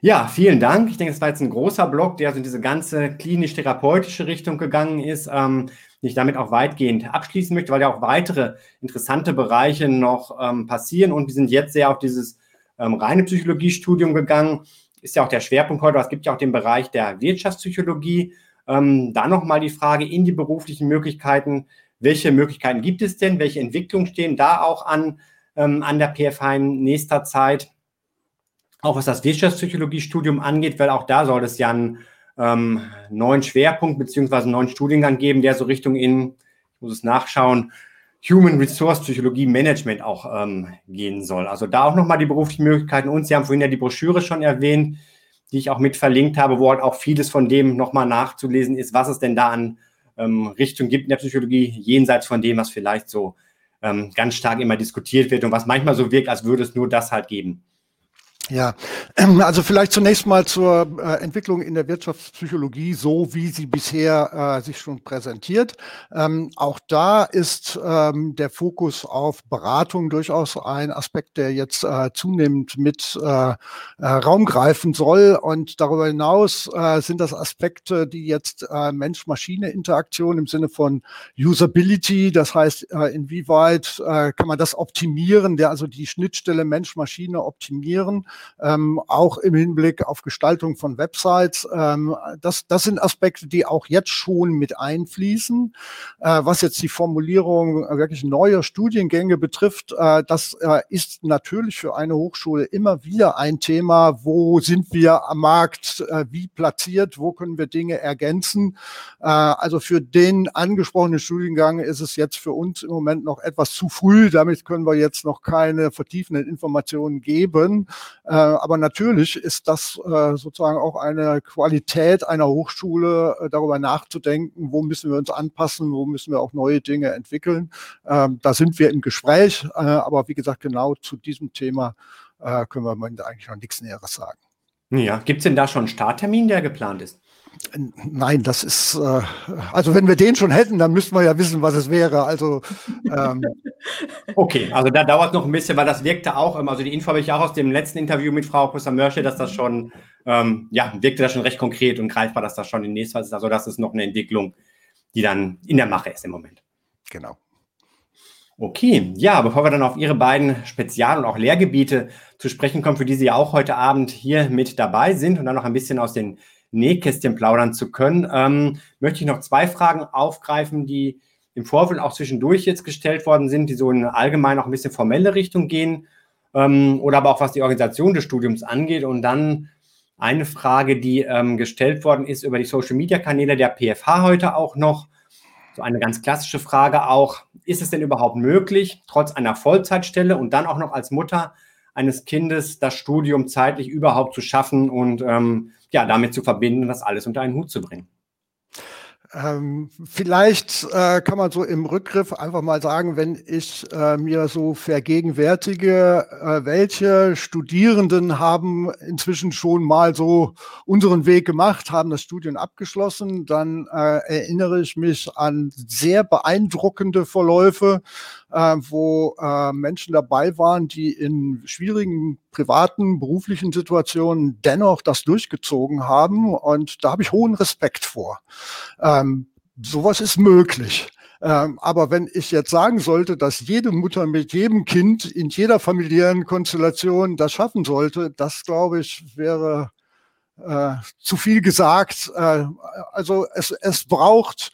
Ja, vielen Dank. Ich denke, das war jetzt ein großer Block, der also in diese ganze klinisch-therapeutische Richtung gegangen ist, ähm, den ich damit auch weitgehend abschließen möchte, weil ja auch weitere interessante Bereiche noch ähm, passieren und wir sind jetzt sehr auf dieses ähm, reine Psychologiestudium gegangen. Ist ja auch der Schwerpunkt heute, aber es gibt ja auch den Bereich der Wirtschaftspsychologie. Ähm, da nochmal die Frage in die beruflichen Möglichkeiten. Welche Möglichkeiten gibt es denn? Welche Entwicklungen stehen da auch an, ähm, an der PFH in nächster Zeit? Auch was das Wirtschaftspsychologiestudium angeht, weil auch da soll es ja einen ähm, neuen Schwerpunkt beziehungsweise einen neuen Studiengang geben, der so Richtung in, ich muss es nachschauen, Human Resource Psychologie Management auch ähm, gehen soll. Also da auch nochmal die beruflichen Möglichkeiten. Und Sie haben vorhin ja die Broschüre schon erwähnt die ich auch mit verlinkt habe, wo halt auch vieles von dem nochmal nachzulesen ist, was es denn da an ähm, Richtung gibt in der Psychologie, jenseits von dem, was vielleicht so ähm, ganz stark immer diskutiert wird und was manchmal so wirkt, als würde es nur das halt geben. Ja, also vielleicht zunächst mal zur äh, Entwicklung in der Wirtschaftspsychologie, so wie sie bisher äh, sich schon präsentiert. Ähm, auch da ist ähm, der Fokus auf Beratung durchaus ein Aspekt, der jetzt äh, zunehmend mit äh, äh, Raum greifen soll. Und darüber hinaus äh, sind das Aspekte, die jetzt Mensch-Maschine-Interaktion im Sinne von Usability, das heißt, inwieweit kann man das optimieren, der also die Schnittstelle Mensch-Maschine optimieren ähm, auch im Hinblick auf Gestaltung von Websites. Ähm, das, das sind Aspekte, die auch jetzt schon mit einfließen. Äh, was jetzt die Formulierung wirklich neuer Studiengänge betrifft, äh, das äh, ist natürlich für eine Hochschule immer wieder ein Thema. Wo sind wir am Markt? Äh, wie platziert? Wo können wir Dinge ergänzen? Äh, also für den angesprochenen Studiengang ist es jetzt für uns im Moment noch etwas zu früh. Damit können wir jetzt noch keine vertiefenden Informationen geben. Äh, aber natürlich ist das äh, sozusagen auch eine Qualität einer Hochschule, äh, darüber nachzudenken, wo müssen wir uns anpassen, wo müssen wir auch neue Dinge entwickeln. Ähm, da sind wir im Gespräch. Aber wie gesagt, genau zu diesem Thema können wir eigentlich noch nichts Näheres sagen. Ja, gibt es denn da schon einen Starttermin, der geplant ist? Nein, das ist, äh, also wenn wir den schon hätten, dann müssten wir ja wissen, was es wäre. Also ähm, Okay, also da dauert noch ein bisschen, weil das wirkte auch, also die Info habe ich auch aus dem letzten Interview mit Frau Professor dass das schon, ähm, ja, wirkte das schon recht konkret und greifbar, dass das schon in nächster Zeit ist. Also das ist noch eine Entwicklung, die dann in der Mache ist im Moment. Genau. Okay, ja, bevor wir dann auf Ihre beiden Spezial- und auch Lehrgebiete zu sprechen kommen, für die Sie ja auch heute Abend hier mit dabei sind und dann noch ein bisschen aus den Nähkästchen plaudern zu können, ähm, möchte ich noch zwei Fragen aufgreifen, die im Vorfeld auch zwischendurch jetzt gestellt worden sind, die so in allgemein auch ein bisschen formelle Richtung gehen ähm, oder aber auch was die Organisation des Studiums angeht. Und dann eine Frage, die ähm, gestellt worden ist über die Social-Media-Kanäle der PFH heute auch noch. So eine ganz klassische Frage auch, ist es denn überhaupt möglich, trotz einer Vollzeitstelle und dann auch noch als Mutter eines Kindes das Studium zeitlich überhaupt zu schaffen und ähm, ja, damit zu verbinden, das alles unter einen Hut zu bringen. Ähm, vielleicht äh, kann man so im Rückgriff einfach mal sagen, wenn ich äh, mir so vergegenwärtige, äh, welche Studierenden haben inzwischen schon mal so unseren Weg gemacht, haben das Studium abgeschlossen, dann äh, erinnere ich mich an sehr beeindruckende Verläufe, äh, wo äh, Menschen dabei waren, die in schwierigen privaten, beruflichen Situationen dennoch das durchgezogen haben. Und da habe ich hohen Respekt vor. Ähm, sowas ist möglich. Ähm, aber wenn ich jetzt sagen sollte, dass jede Mutter mit jedem Kind in jeder familiären Konstellation das schaffen sollte, das glaube ich wäre äh, zu viel gesagt. Äh, also es, es braucht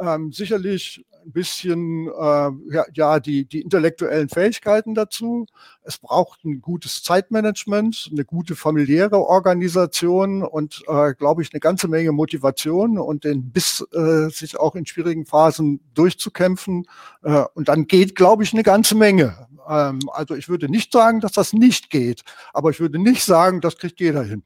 ähm, sicherlich ein bisschen äh, ja, ja die, die intellektuellen Fähigkeiten dazu. Es braucht ein gutes Zeitmanagement, eine gute familiäre Organisation und, äh, glaube ich, eine ganze Menge Motivation und den Biss, äh, sich auch in schwierigen Phasen durchzukämpfen. Äh, und dann geht, glaube ich, eine ganze Menge. Ähm, also ich würde nicht sagen, dass das nicht geht, aber ich würde nicht sagen, das kriegt jeder hin.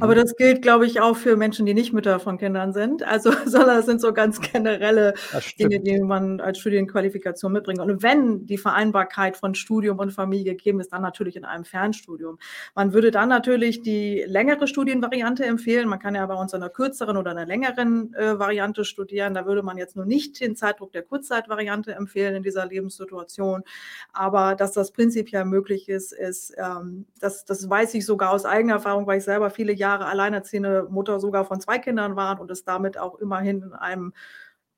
Aber mhm. das gilt, glaube ich, auch für Menschen, die nicht Mütter von Kindern sind. Also, es sind so ganz generelle Dinge, die man als Studienqualifikation mitbringt. Und wenn die Vereinbarkeit von Studium und Familie gegeben ist, dann natürlich in einem Fernstudium. Man würde dann natürlich die längere Studienvariante empfehlen. Man kann ja bei uns einer kürzeren oder einer längeren äh, Variante studieren. Da würde man jetzt nur nicht den Zeitdruck der Kurzzeitvariante empfehlen in dieser Lebenssituation. Aber dass das prinzipiell möglich ist, ist, ähm, das, das weiß ich sogar aus eigener Erfahrung, weil ich selber viele Jahre alleinerziehende Mutter sogar von zwei Kindern war und es damit auch immerhin in einem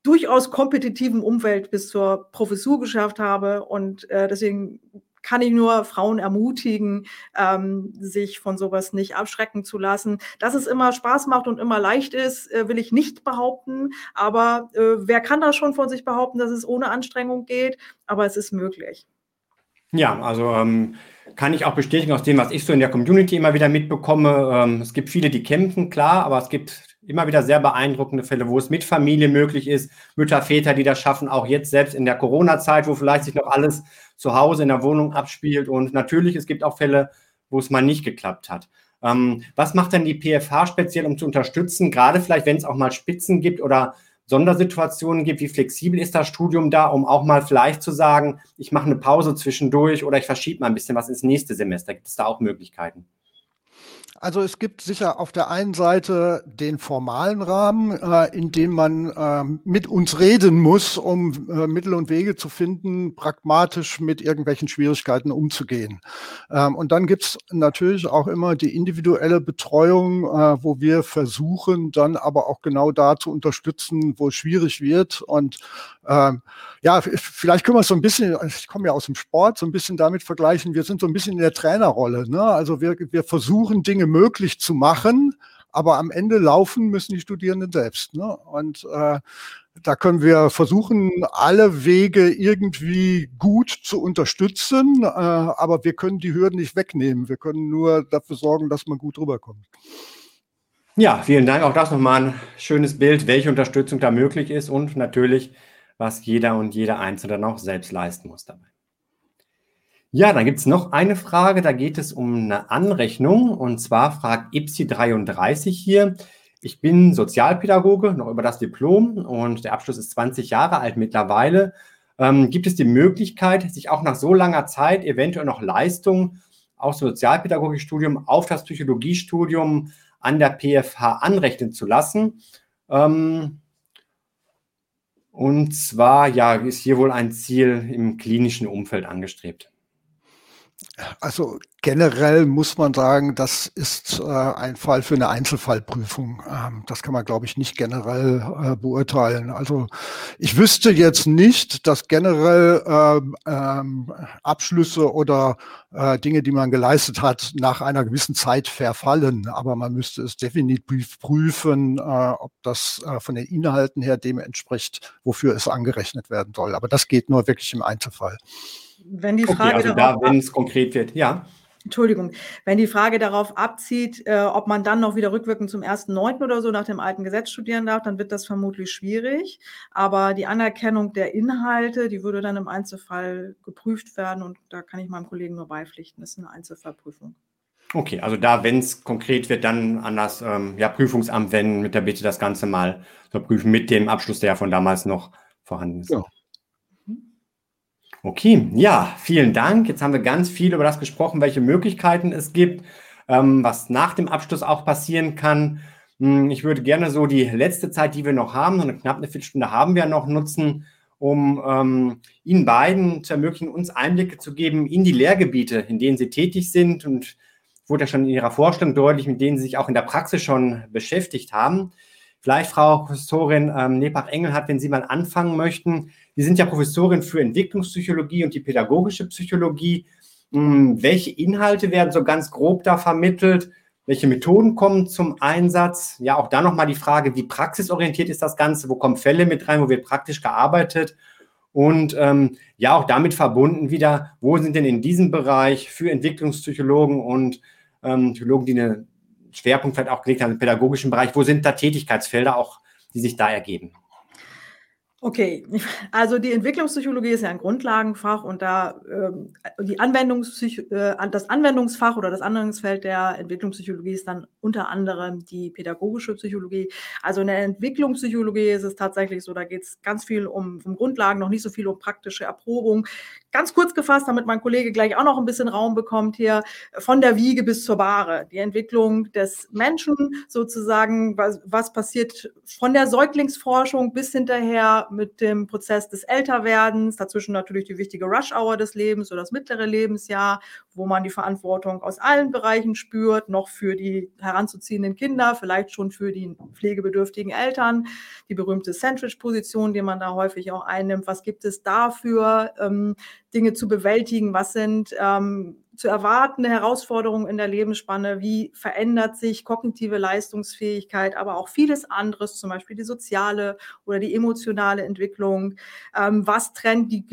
durchaus kompetitiven Umfeld bis zur Professur geschafft habe. Und äh, deswegen kann ich nur Frauen ermutigen, ähm, sich von sowas nicht abschrecken zu lassen. Dass es immer Spaß macht und immer leicht ist, äh, will ich nicht behaupten. Aber äh, wer kann das schon von sich behaupten, dass es ohne Anstrengung geht? Aber es ist möglich. Ja, also ähm, kann ich auch bestätigen aus dem, was ich so in der Community immer wieder mitbekomme. Ähm, es gibt viele, die kämpfen, klar, aber es gibt immer wieder sehr beeindruckende Fälle, wo es mit Familie möglich ist. Mütter, Väter, die das schaffen, auch jetzt selbst in der Corona-Zeit, wo vielleicht sich noch alles zu Hause in der Wohnung abspielt. Und natürlich, es gibt auch Fälle, wo es mal nicht geklappt hat. Ähm, was macht denn die PFH speziell, um zu unterstützen, gerade vielleicht, wenn es auch mal Spitzen gibt oder Sondersituationen gibt, wie flexibel ist das Studium da, um auch mal vielleicht zu sagen, ich mache eine Pause zwischendurch oder ich verschiebe mal ein bisschen was ins nächste Semester. Gibt es da auch Möglichkeiten? Also es gibt sicher auf der einen Seite den formalen Rahmen, äh, in dem man äh, mit uns reden muss, um äh, Mittel und Wege zu finden, pragmatisch mit irgendwelchen Schwierigkeiten umzugehen. Ähm, und dann gibt es natürlich auch immer die individuelle Betreuung, äh, wo wir versuchen, dann aber auch genau da zu unterstützen, wo es schwierig wird. Und ähm, ja, vielleicht können wir es so ein bisschen, ich komme ja aus dem Sport, so ein bisschen damit vergleichen. Wir sind so ein bisschen in der Trainerrolle. Ne? Also wir, wir versuchen Dinge möglich zu machen, aber am Ende laufen müssen die Studierenden selbst. Ne? Und äh, da können wir versuchen, alle Wege irgendwie gut zu unterstützen, äh, aber wir können die Hürden nicht wegnehmen. Wir können nur dafür sorgen, dass man gut rüberkommt. Ja, vielen Dank. Auch das nochmal ein schönes Bild, welche Unterstützung da möglich ist und natürlich, was jeder und jeder Einzelne dann auch selbst leisten muss dabei. Ja, dann gibt es noch eine Frage, da geht es um eine Anrechnung und zwar fragt IPSI33 hier. Ich bin Sozialpädagoge, noch über das Diplom und der Abschluss ist 20 Jahre alt mittlerweile. Ähm, gibt es die Möglichkeit, sich auch nach so langer Zeit eventuell noch Leistungen aus dem Sozialpädagogikstudium auf das Psychologiestudium an der PFH anrechnen zu lassen? Ähm, und zwar, ja, ist hier wohl ein Ziel im klinischen Umfeld angestrebt. Also generell muss man sagen, das ist äh, ein Fall für eine Einzelfallprüfung. Ähm, das kann man, glaube ich, nicht generell äh, beurteilen. Also ich wüsste jetzt nicht, dass generell äh, ähm, Abschlüsse oder äh, Dinge, die man geleistet hat, nach einer gewissen Zeit verfallen. Aber man müsste es definitiv prüfen, äh, ob das äh, von den Inhalten her dem entspricht, wofür es angerechnet werden soll. Aber das geht nur wirklich im Einzelfall. Wenn die Frage okay, also da, wenn es konkret wird, ja. Entschuldigung, wenn die Frage darauf abzieht, äh, ob man dann noch wieder rückwirkend zum 1.9. oder so nach dem alten Gesetz studieren darf, dann wird das vermutlich schwierig. Aber die Anerkennung der Inhalte, die würde dann im Einzelfall geprüft werden und da kann ich meinem Kollegen nur beipflichten. Das ist eine Einzelfallprüfung. Okay, also da, wenn es konkret wird, dann an das ähm, ja, Prüfungsamt wenden mit der Bitte, das Ganze mal zu prüfen mit dem Abschluss, der ja von damals noch vorhanden ist. Ja. Okay, ja, vielen Dank. Jetzt haben wir ganz viel über das gesprochen, welche Möglichkeiten es gibt, ähm, was nach dem Abschluss auch passieren kann. Hm, ich würde gerne so die letzte Zeit, die wir noch haben, so eine knapp eine Viertelstunde haben wir noch, nutzen, um ähm, Ihnen beiden zu ermöglichen, uns Einblicke zu geben in die Lehrgebiete, in denen Sie tätig sind und wurde ja schon in Ihrer Vorstellung deutlich, mit denen Sie sich auch in der Praxis schon beschäftigt haben. Vielleicht, Frau Professorin ähm, Nepach-Engelhardt, wenn Sie mal anfangen möchten. Sie sind ja Professorin für Entwicklungspsychologie und die pädagogische Psychologie. Hm, welche Inhalte werden so ganz grob da vermittelt? Welche Methoden kommen zum Einsatz? Ja, auch da nochmal die Frage, wie praxisorientiert ist das Ganze? Wo kommen Fälle mit rein? Wo wird praktisch gearbeitet? Und ähm, ja, auch damit verbunden wieder, wo sind denn in diesem Bereich für Entwicklungspsychologen und ähm, Psychologen, die eine Schwerpunkt vielleicht auch gelegt haben im pädagogischen Bereich. Wo sind da Tätigkeitsfelder auch, die sich da ergeben? Okay, also die Entwicklungspsychologie ist ja ein Grundlagenfach und da ähm, die Anwendungspsych äh, das Anwendungsfach oder das Anwendungsfeld der Entwicklungspsychologie ist dann unter anderem die pädagogische Psychologie. Also in der Entwicklungspsychologie ist es tatsächlich so, da geht es ganz viel um, um Grundlagen, noch nicht so viel um praktische Erprobung. Ganz kurz gefasst, damit mein Kollege gleich auch noch ein bisschen Raum bekommt hier, von der Wiege bis zur Bahre. Die Entwicklung des Menschen sozusagen, was, was passiert von der Säuglingsforschung bis hinterher mit dem Prozess des Älterwerdens, dazwischen natürlich die wichtige Rush-Hour des Lebens oder das mittlere Lebensjahr, wo man die Verantwortung aus allen Bereichen spürt, noch für die heranzuziehenden Kinder, vielleicht schon für die pflegebedürftigen Eltern, die berühmte Sandwich-Position, die man da häufig auch einnimmt. Was gibt es dafür, ähm, Dinge zu bewältigen? Was sind ähm, zu erwartende Herausforderungen in der Lebensspanne, wie verändert sich kognitive Leistungsfähigkeit, aber auch vieles anderes, zum Beispiel die soziale oder die emotionale Entwicklung. Ähm, was trennt die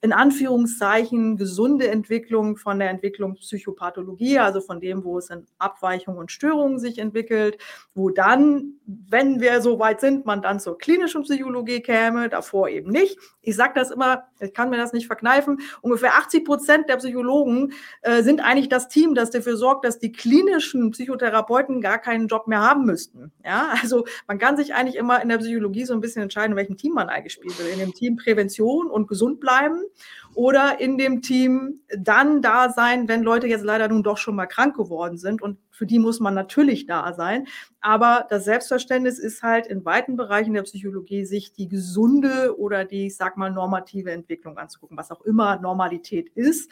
in Anführungszeichen gesunde Entwicklung von der Entwicklung Psychopathologie, also von dem, wo es in Abweichungen und Störungen sich entwickelt, wo dann, wenn wir so weit sind, man dann zur klinischen Psychologie käme, davor eben nicht. Ich sage das immer, ich kann mir das nicht verkneifen, ungefähr 80 Prozent der Psychologen sind eigentlich das Team, das dafür sorgt, dass die klinischen Psychotherapeuten gar keinen Job mehr haben müssten. Ja, also man kann sich eigentlich immer in der Psychologie so ein bisschen entscheiden, in welchem Team man eigentlich spielt. In dem Team Prävention und gesund bleiben oder in dem Team dann da sein, wenn Leute jetzt leider nun doch schon mal krank geworden sind. Und für die muss man natürlich da sein. Aber das Selbstverständnis ist halt in weiten Bereichen der Psychologie, sich die gesunde oder die, ich sag mal, normative Entwicklung anzugucken, was auch immer Normalität ist.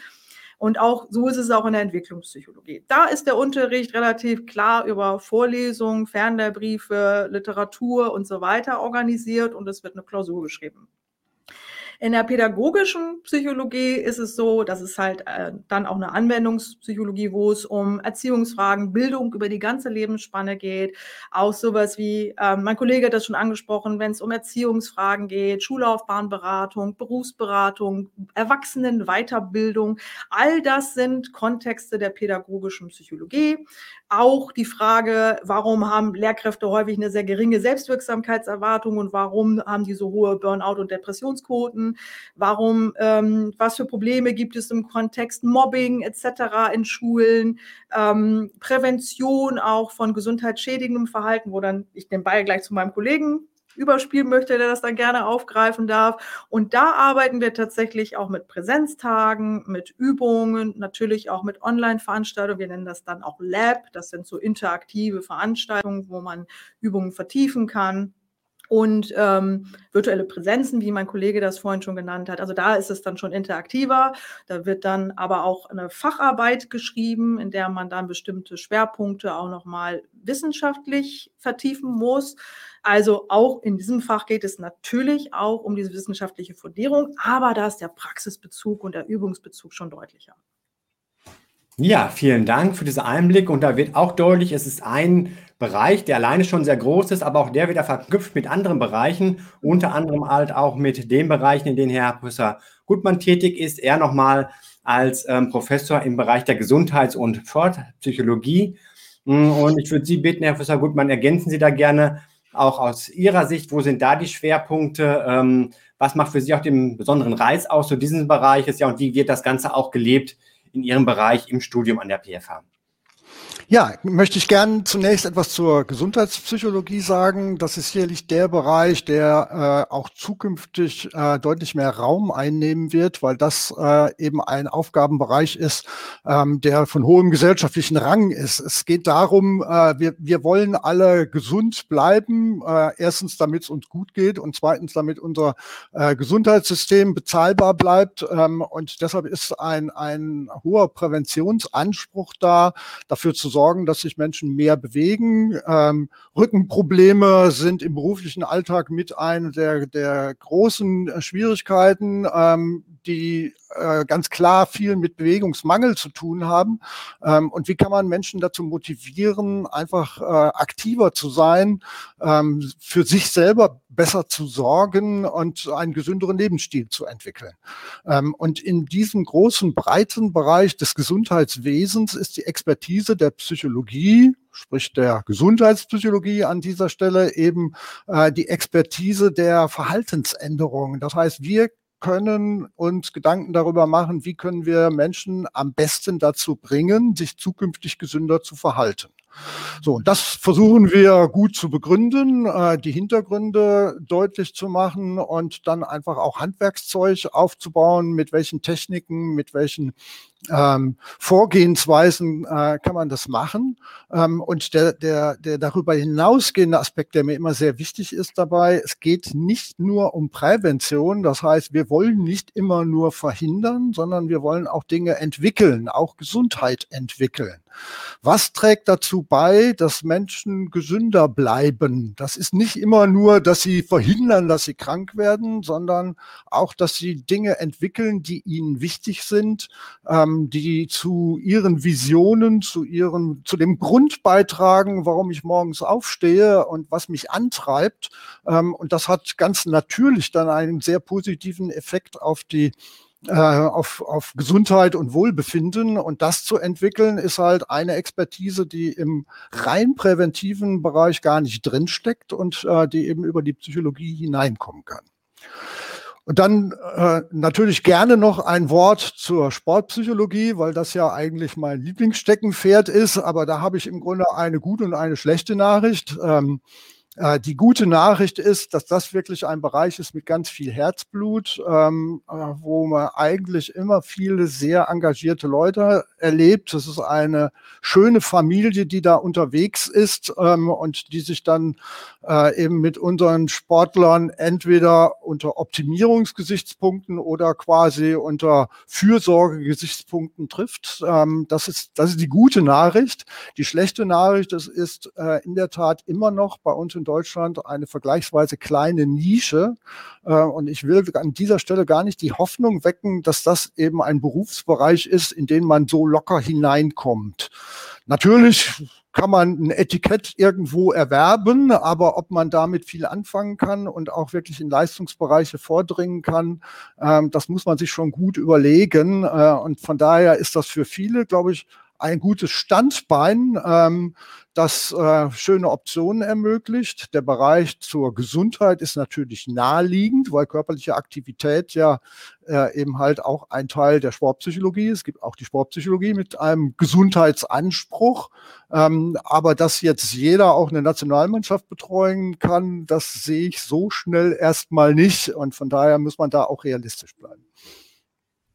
Und auch so ist es auch in der Entwicklungspsychologie. Da ist der Unterricht relativ klar über Vorlesungen, Fernlehrbriefe, Literatur und so weiter organisiert und es wird eine Klausur geschrieben. In der pädagogischen Psychologie ist es so, dass es halt äh, dann auch eine Anwendungspsychologie, wo es um Erziehungsfragen, Bildung über die ganze Lebensspanne geht. Auch sowas wie, äh, mein Kollege hat das schon angesprochen, wenn es um Erziehungsfragen geht, Schullaufbahnberatung, Berufsberatung, Erwachsenenweiterbildung. All das sind Kontexte der pädagogischen Psychologie. Auch die Frage, warum haben Lehrkräfte häufig eine sehr geringe Selbstwirksamkeitserwartung und warum haben die so hohe Burnout- und Depressionsquoten? Warum, ähm, was für Probleme gibt es im Kontext Mobbing etc. in Schulen? Ähm, Prävention auch von gesundheitsschädigendem Verhalten, wo dann ich den Ball gleich zu meinem Kollegen überspielen möchte, der das dann gerne aufgreifen darf. Und da arbeiten wir tatsächlich auch mit Präsenztagen, mit Übungen, natürlich auch mit Online-Veranstaltungen. Wir nennen das dann auch Lab. Das sind so interaktive Veranstaltungen, wo man Übungen vertiefen kann und ähm, virtuelle Präsenzen, wie mein Kollege das vorhin schon genannt hat. Also da ist es dann schon interaktiver. Da wird dann aber auch eine Facharbeit geschrieben, in der man dann bestimmte Schwerpunkte auch nochmal wissenschaftlich vertiefen muss. Also auch in diesem Fach geht es natürlich auch um diese wissenschaftliche Fundierung, aber da ist der Praxisbezug und der Übungsbezug schon deutlicher. Ja, vielen Dank für diesen Einblick. Und da wird auch deutlich, es ist ein Bereich, der alleine schon sehr groß ist, aber auch der wieder verknüpft mit anderen Bereichen, unter anderem halt auch mit den Bereichen, in denen Herr Professor Gutmann tätig ist. Er nochmal als ähm, Professor im Bereich der Gesundheits- und Fortpsychologie. Und ich würde Sie bitten, Herr Professor Gutmann, ergänzen Sie da gerne auch aus Ihrer Sicht, wo sind da die Schwerpunkte? Ähm, was macht für Sie auch den besonderen Reiz aus zu diesem Bereich? Ist ja, und wie wird das Ganze auch gelebt in Ihrem Bereich im Studium an der PFH? Ja, möchte ich gern zunächst etwas zur Gesundheitspsychologie sagen. Das ist sicherlich der Bereich, der äh, auch zukünftig äh, deutlich mehr Raum einnehmen wird, weil das äh, eben ein Aufgabenbereich ist, ähm, der von hohem gesellschaftlichen Rang ist. Es geht darum, äh, wir, wir wollen alle gesund bleiben, äh, erstens damit es uns gut geht und zweitens damit unser äh, Gesundheitssystem bezahlbar bleibt. Ähm, und deshalb ist ein, ein hoher Präventionsanspruch da, dafür zu sorgen, dass sich Menschen mehr bewegen. Ähm, Rückenprobleme sind im beruflichen Alltag mit einer der, der großen Schwierigkeiten, ähm, die äh, ganz klar viel mit Bewegungsmangel zu tun haben. Ähm, und wie kann man Menschen dazu motivieren, einfach äh, aktiver zu sein, ähm, für sich selber besser zu sorgen und einen gesünderen Lebensstil zu entwickeln. Ähm, und in diesem großen, breiten Bereich des Gesundheitswesens ist die Expertise der Psychologie, sprich der Gesundheitspsychologie an dieser Stelle eben äh, die Expertise der Verhaltensänderungen. Das heißt, wir können uns Gedanken darüber machen, wie können wir Menschen am besten dazu bringen, sich zukünftig gesünder zu verhalten. So, das versuchen wir gut zu begründen, äh, die Hintergründe deutlich zu machen und dann einfach auch Handwerkszeug aufzubauen, mit welchen Techniken, mit welchen ähm, Vorgehensweisen äh, kann man das machen. Ähm, und der, der, der darüber hinausgehende Aspekt, der mir immer sehr wichtig ist dabei, es geht nicht nur um Prävention. Das heißt, wir wollen nicht immer nur verhindern, sondern wir wollen auch Dinge entwickeln, auch Gesundheit entwickeln. Was trägt dazu bei, dass Menschen gesünder bleiben? Das ist nicht immer nur, dass sie verhindern, dass sie krank werden, sondern auch, dass sie Dinge entwickeln, die ihnen wichtig sind, ähm, die zu ihren Visionen, zu ihren, zu dem Grund beitragen, warum ich morgens aufstehe und was mich antreibt. Ähm, und das hat ganz natürlich dann einen sehr positiven Effekt auf die äh, auf, auf Gesundheit und Wohlbefinden. Und das zu entwickeln, ist halt eine Expertise, die im rein präventiven Bereich gar nicht drinsteckt und äh, die eben über die Psychologie hineinkommen kann. Und dann äh, natürlich gerne noch ein Wort zur Sportpsychologie, weil das ja eigentlich mein Lieblingssteckenpferd ist. Aber da habe ich im Grunde eine gute und eine schlechte Nachricht. Ähm, äh, die gute Nachricht ist, dass das wirklich ein Bereich ist mit ganz viel Herzblut, ähm, äh, wo man eigentlich immer viele sehr engagierte Leute erlebt. Das ist eine schöne Familie, die da unterwegs ist ähm, und die sich dann äh, eben mit unseren Sportlern entweder unter Optimierungsgesichtspunkten oder quasi unter Fürsorgegesichtspunkten trifft. Ähm, das, ist, das ist die gute Nachricht. Die schlechte Nachricht das ist äh, in der Tat immer noch bei uns in Deutschland eine vergleichsweise kleine Nische. Äh, und ich will an dieser Stelle gar nicht die Hoffnung wecken, dass das eben ein Berufsbereich ist, in den man so locker hineinkommt. Natürlich kann man ein Etikett irgendwo erwerben, aber ob man damit viel anfangen kann und auch wirklich in Leistungsbereiche vordringen kann, ähm, das muss man sich schon gut überlegen. Äh, und von daher ist das für viele, glaube ich, ein gutes Standbein, ähm, das äh, schöne Optionen ermöglicht. Der Bereich zur Gesundheit ist natürlich naheliegend, weil körperliche Aktivität ja äh, eben halt auch ein Teil der Sportpsychologie ist. Es gibt auch die Sportpsychologie mit einem Gesundheitsanspruch. Ähm, aber dass jetzt jeder auch eine Nationalmannschaft betreuen kann, das sehe ich so schnell erstmal nicht. Und von daher muss man da auch realistisch bleiben.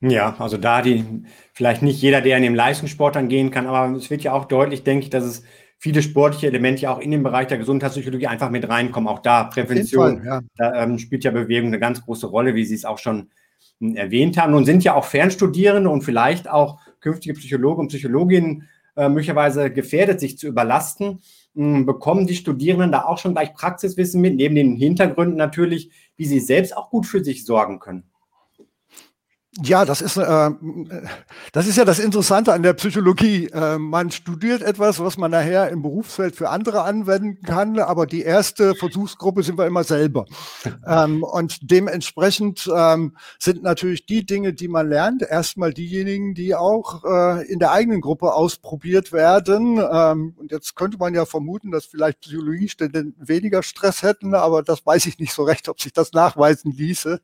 Ja, also da die, vielleicht nicht jeder, der in den Leistungssport dann gehen kann, aber es wird ja auch deutlich, denke ich, dass es viele sportliche Elemente ja auch in den Bereich der Gesundheitspsychologie einfach mit reinkommen. Auch da Prävention, Fall, ja. da ähm, spielt ja Bewegung eine ganz große Rolle, wie Sie es auch schon hm, erwähnt haben. Nun sind ja auch Fernstudierende und vielleicht auch künftige Psychologen und Psychologinnen äh, möglicherweise gefährdet, sich zu überlasten. Hm, bekommen die Studierenden da auch schon gleich Praxiswissen mit, neben den Hintergründen natürlich, wie sie selbst auch gut für sich sorgen können? Ja, das ist, äh, das ist ja das Interessante an der Psychologie. Äh, man studiert etwas, was man nachher im Berufsfeld für andere anwenden kann, aber die erste Versuchsgruppe sind wir immer selber. Ähm, und dementsprechend ähm, sind natürlich die Dinge, die man lernt, erstmal diejenigen, die auch äh, in der eigenen Gruppe ausprobiert werden. Ähm, und jetzt könnte man ja vermuten, dass vielleicht Psychologiestudenten weniger Stress hätten, aber das weiß ich nicht so recht, ob sich das nachweisen ließe.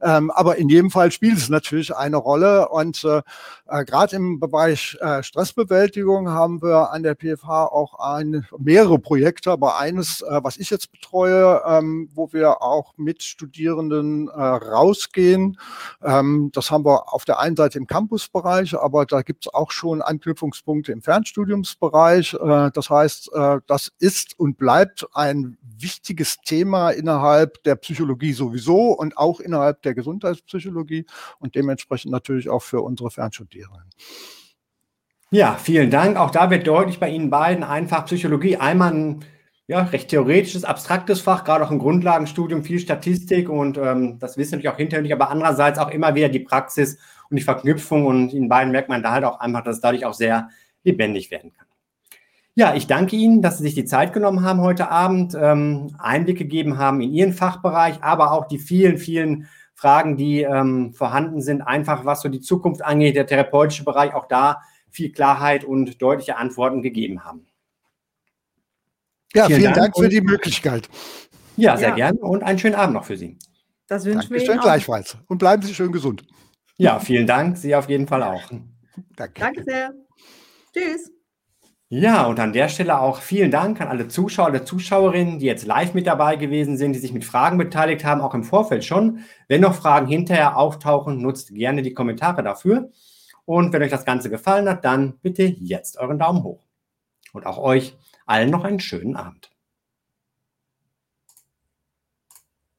Ähm, aber in jedem Fall spielt es natürlich natürlich eine Rolle. Und äh, äh, gerade im Bereich äh, Stressbewältigung haben wir an der PFH auch ein, mehrere Projekte, aber eines, äh, was ich jetzt betreue, ähm, wo wir auch mit Studierenden äh, rausgehen. Ähm, das haben wir auf der einen Seite im Campusbereich, aber da gibt es auch schon Anknüpfungspunkte im Fernstudiumsbereich. Äh, das heißt, äh, das ist und bleibt ein wichtiges Thema innerhalb der Psychologie sowieso und auch innerhalb der Gesundheitspsychologie und dementsprechend natürlich auch für unsere Fernstudierenden. Ja, vielen Dank. Auch da wird deutlich bei Ihnen beiden einfach Psychologie einmal ein ja, recht theoretisches, abstraktes Fach, gerade auch im Grundlagenstudium, viel Statistik und ähm, das wissen natürlich auch hinterher aber andererseits auch immer wieder die Praxis und die Verknüpfung und in beiden merkt man da halt auch einfach, dass es dadurch auch sehr lebendig werden kann. Ja, ich danke Ihnen, dass Sie sich die Zeit genommen haben heute Abend, ähm, Einblick gegeben haben in Ihren Fachbereich, aber auch die vielen, vielen Fragen, die ähm, vorhanden sind, einfach was so die Zukunft angeht, der therapeutische Bereich, auch da viel Klarheit und deutliche Antworten gegeben haben. Ja, vielen, vielen Dank, Dank, für die Möglichkeit. Ja, sehr ja. gerne und einen schönen Abend noch für Sie. Das wünschen wir Ihnen auch. gleichfalls. Und bleiben Sie schön gesund. Ja, vielen Dank. Sie auf jeden Fall auch. Danke. Danke sehr. Tschüss. Ja, und an der Stelle auch vielen Dank an alle Zuschauer, alle Zuschauerinnen, die jetzt live mit dabei gewesen sind, die sich mit Fragen beteiligt haben, auch im Vorfeld schon. Wenn noch Fragen hinterher auftauchen, nutzt gerne die Kommentare dafür. Und wenn euch das Ganze gefallen hat, dann bitte jetzt euren Daumen hoch. Und auch euch allen noch einen schönen Abend.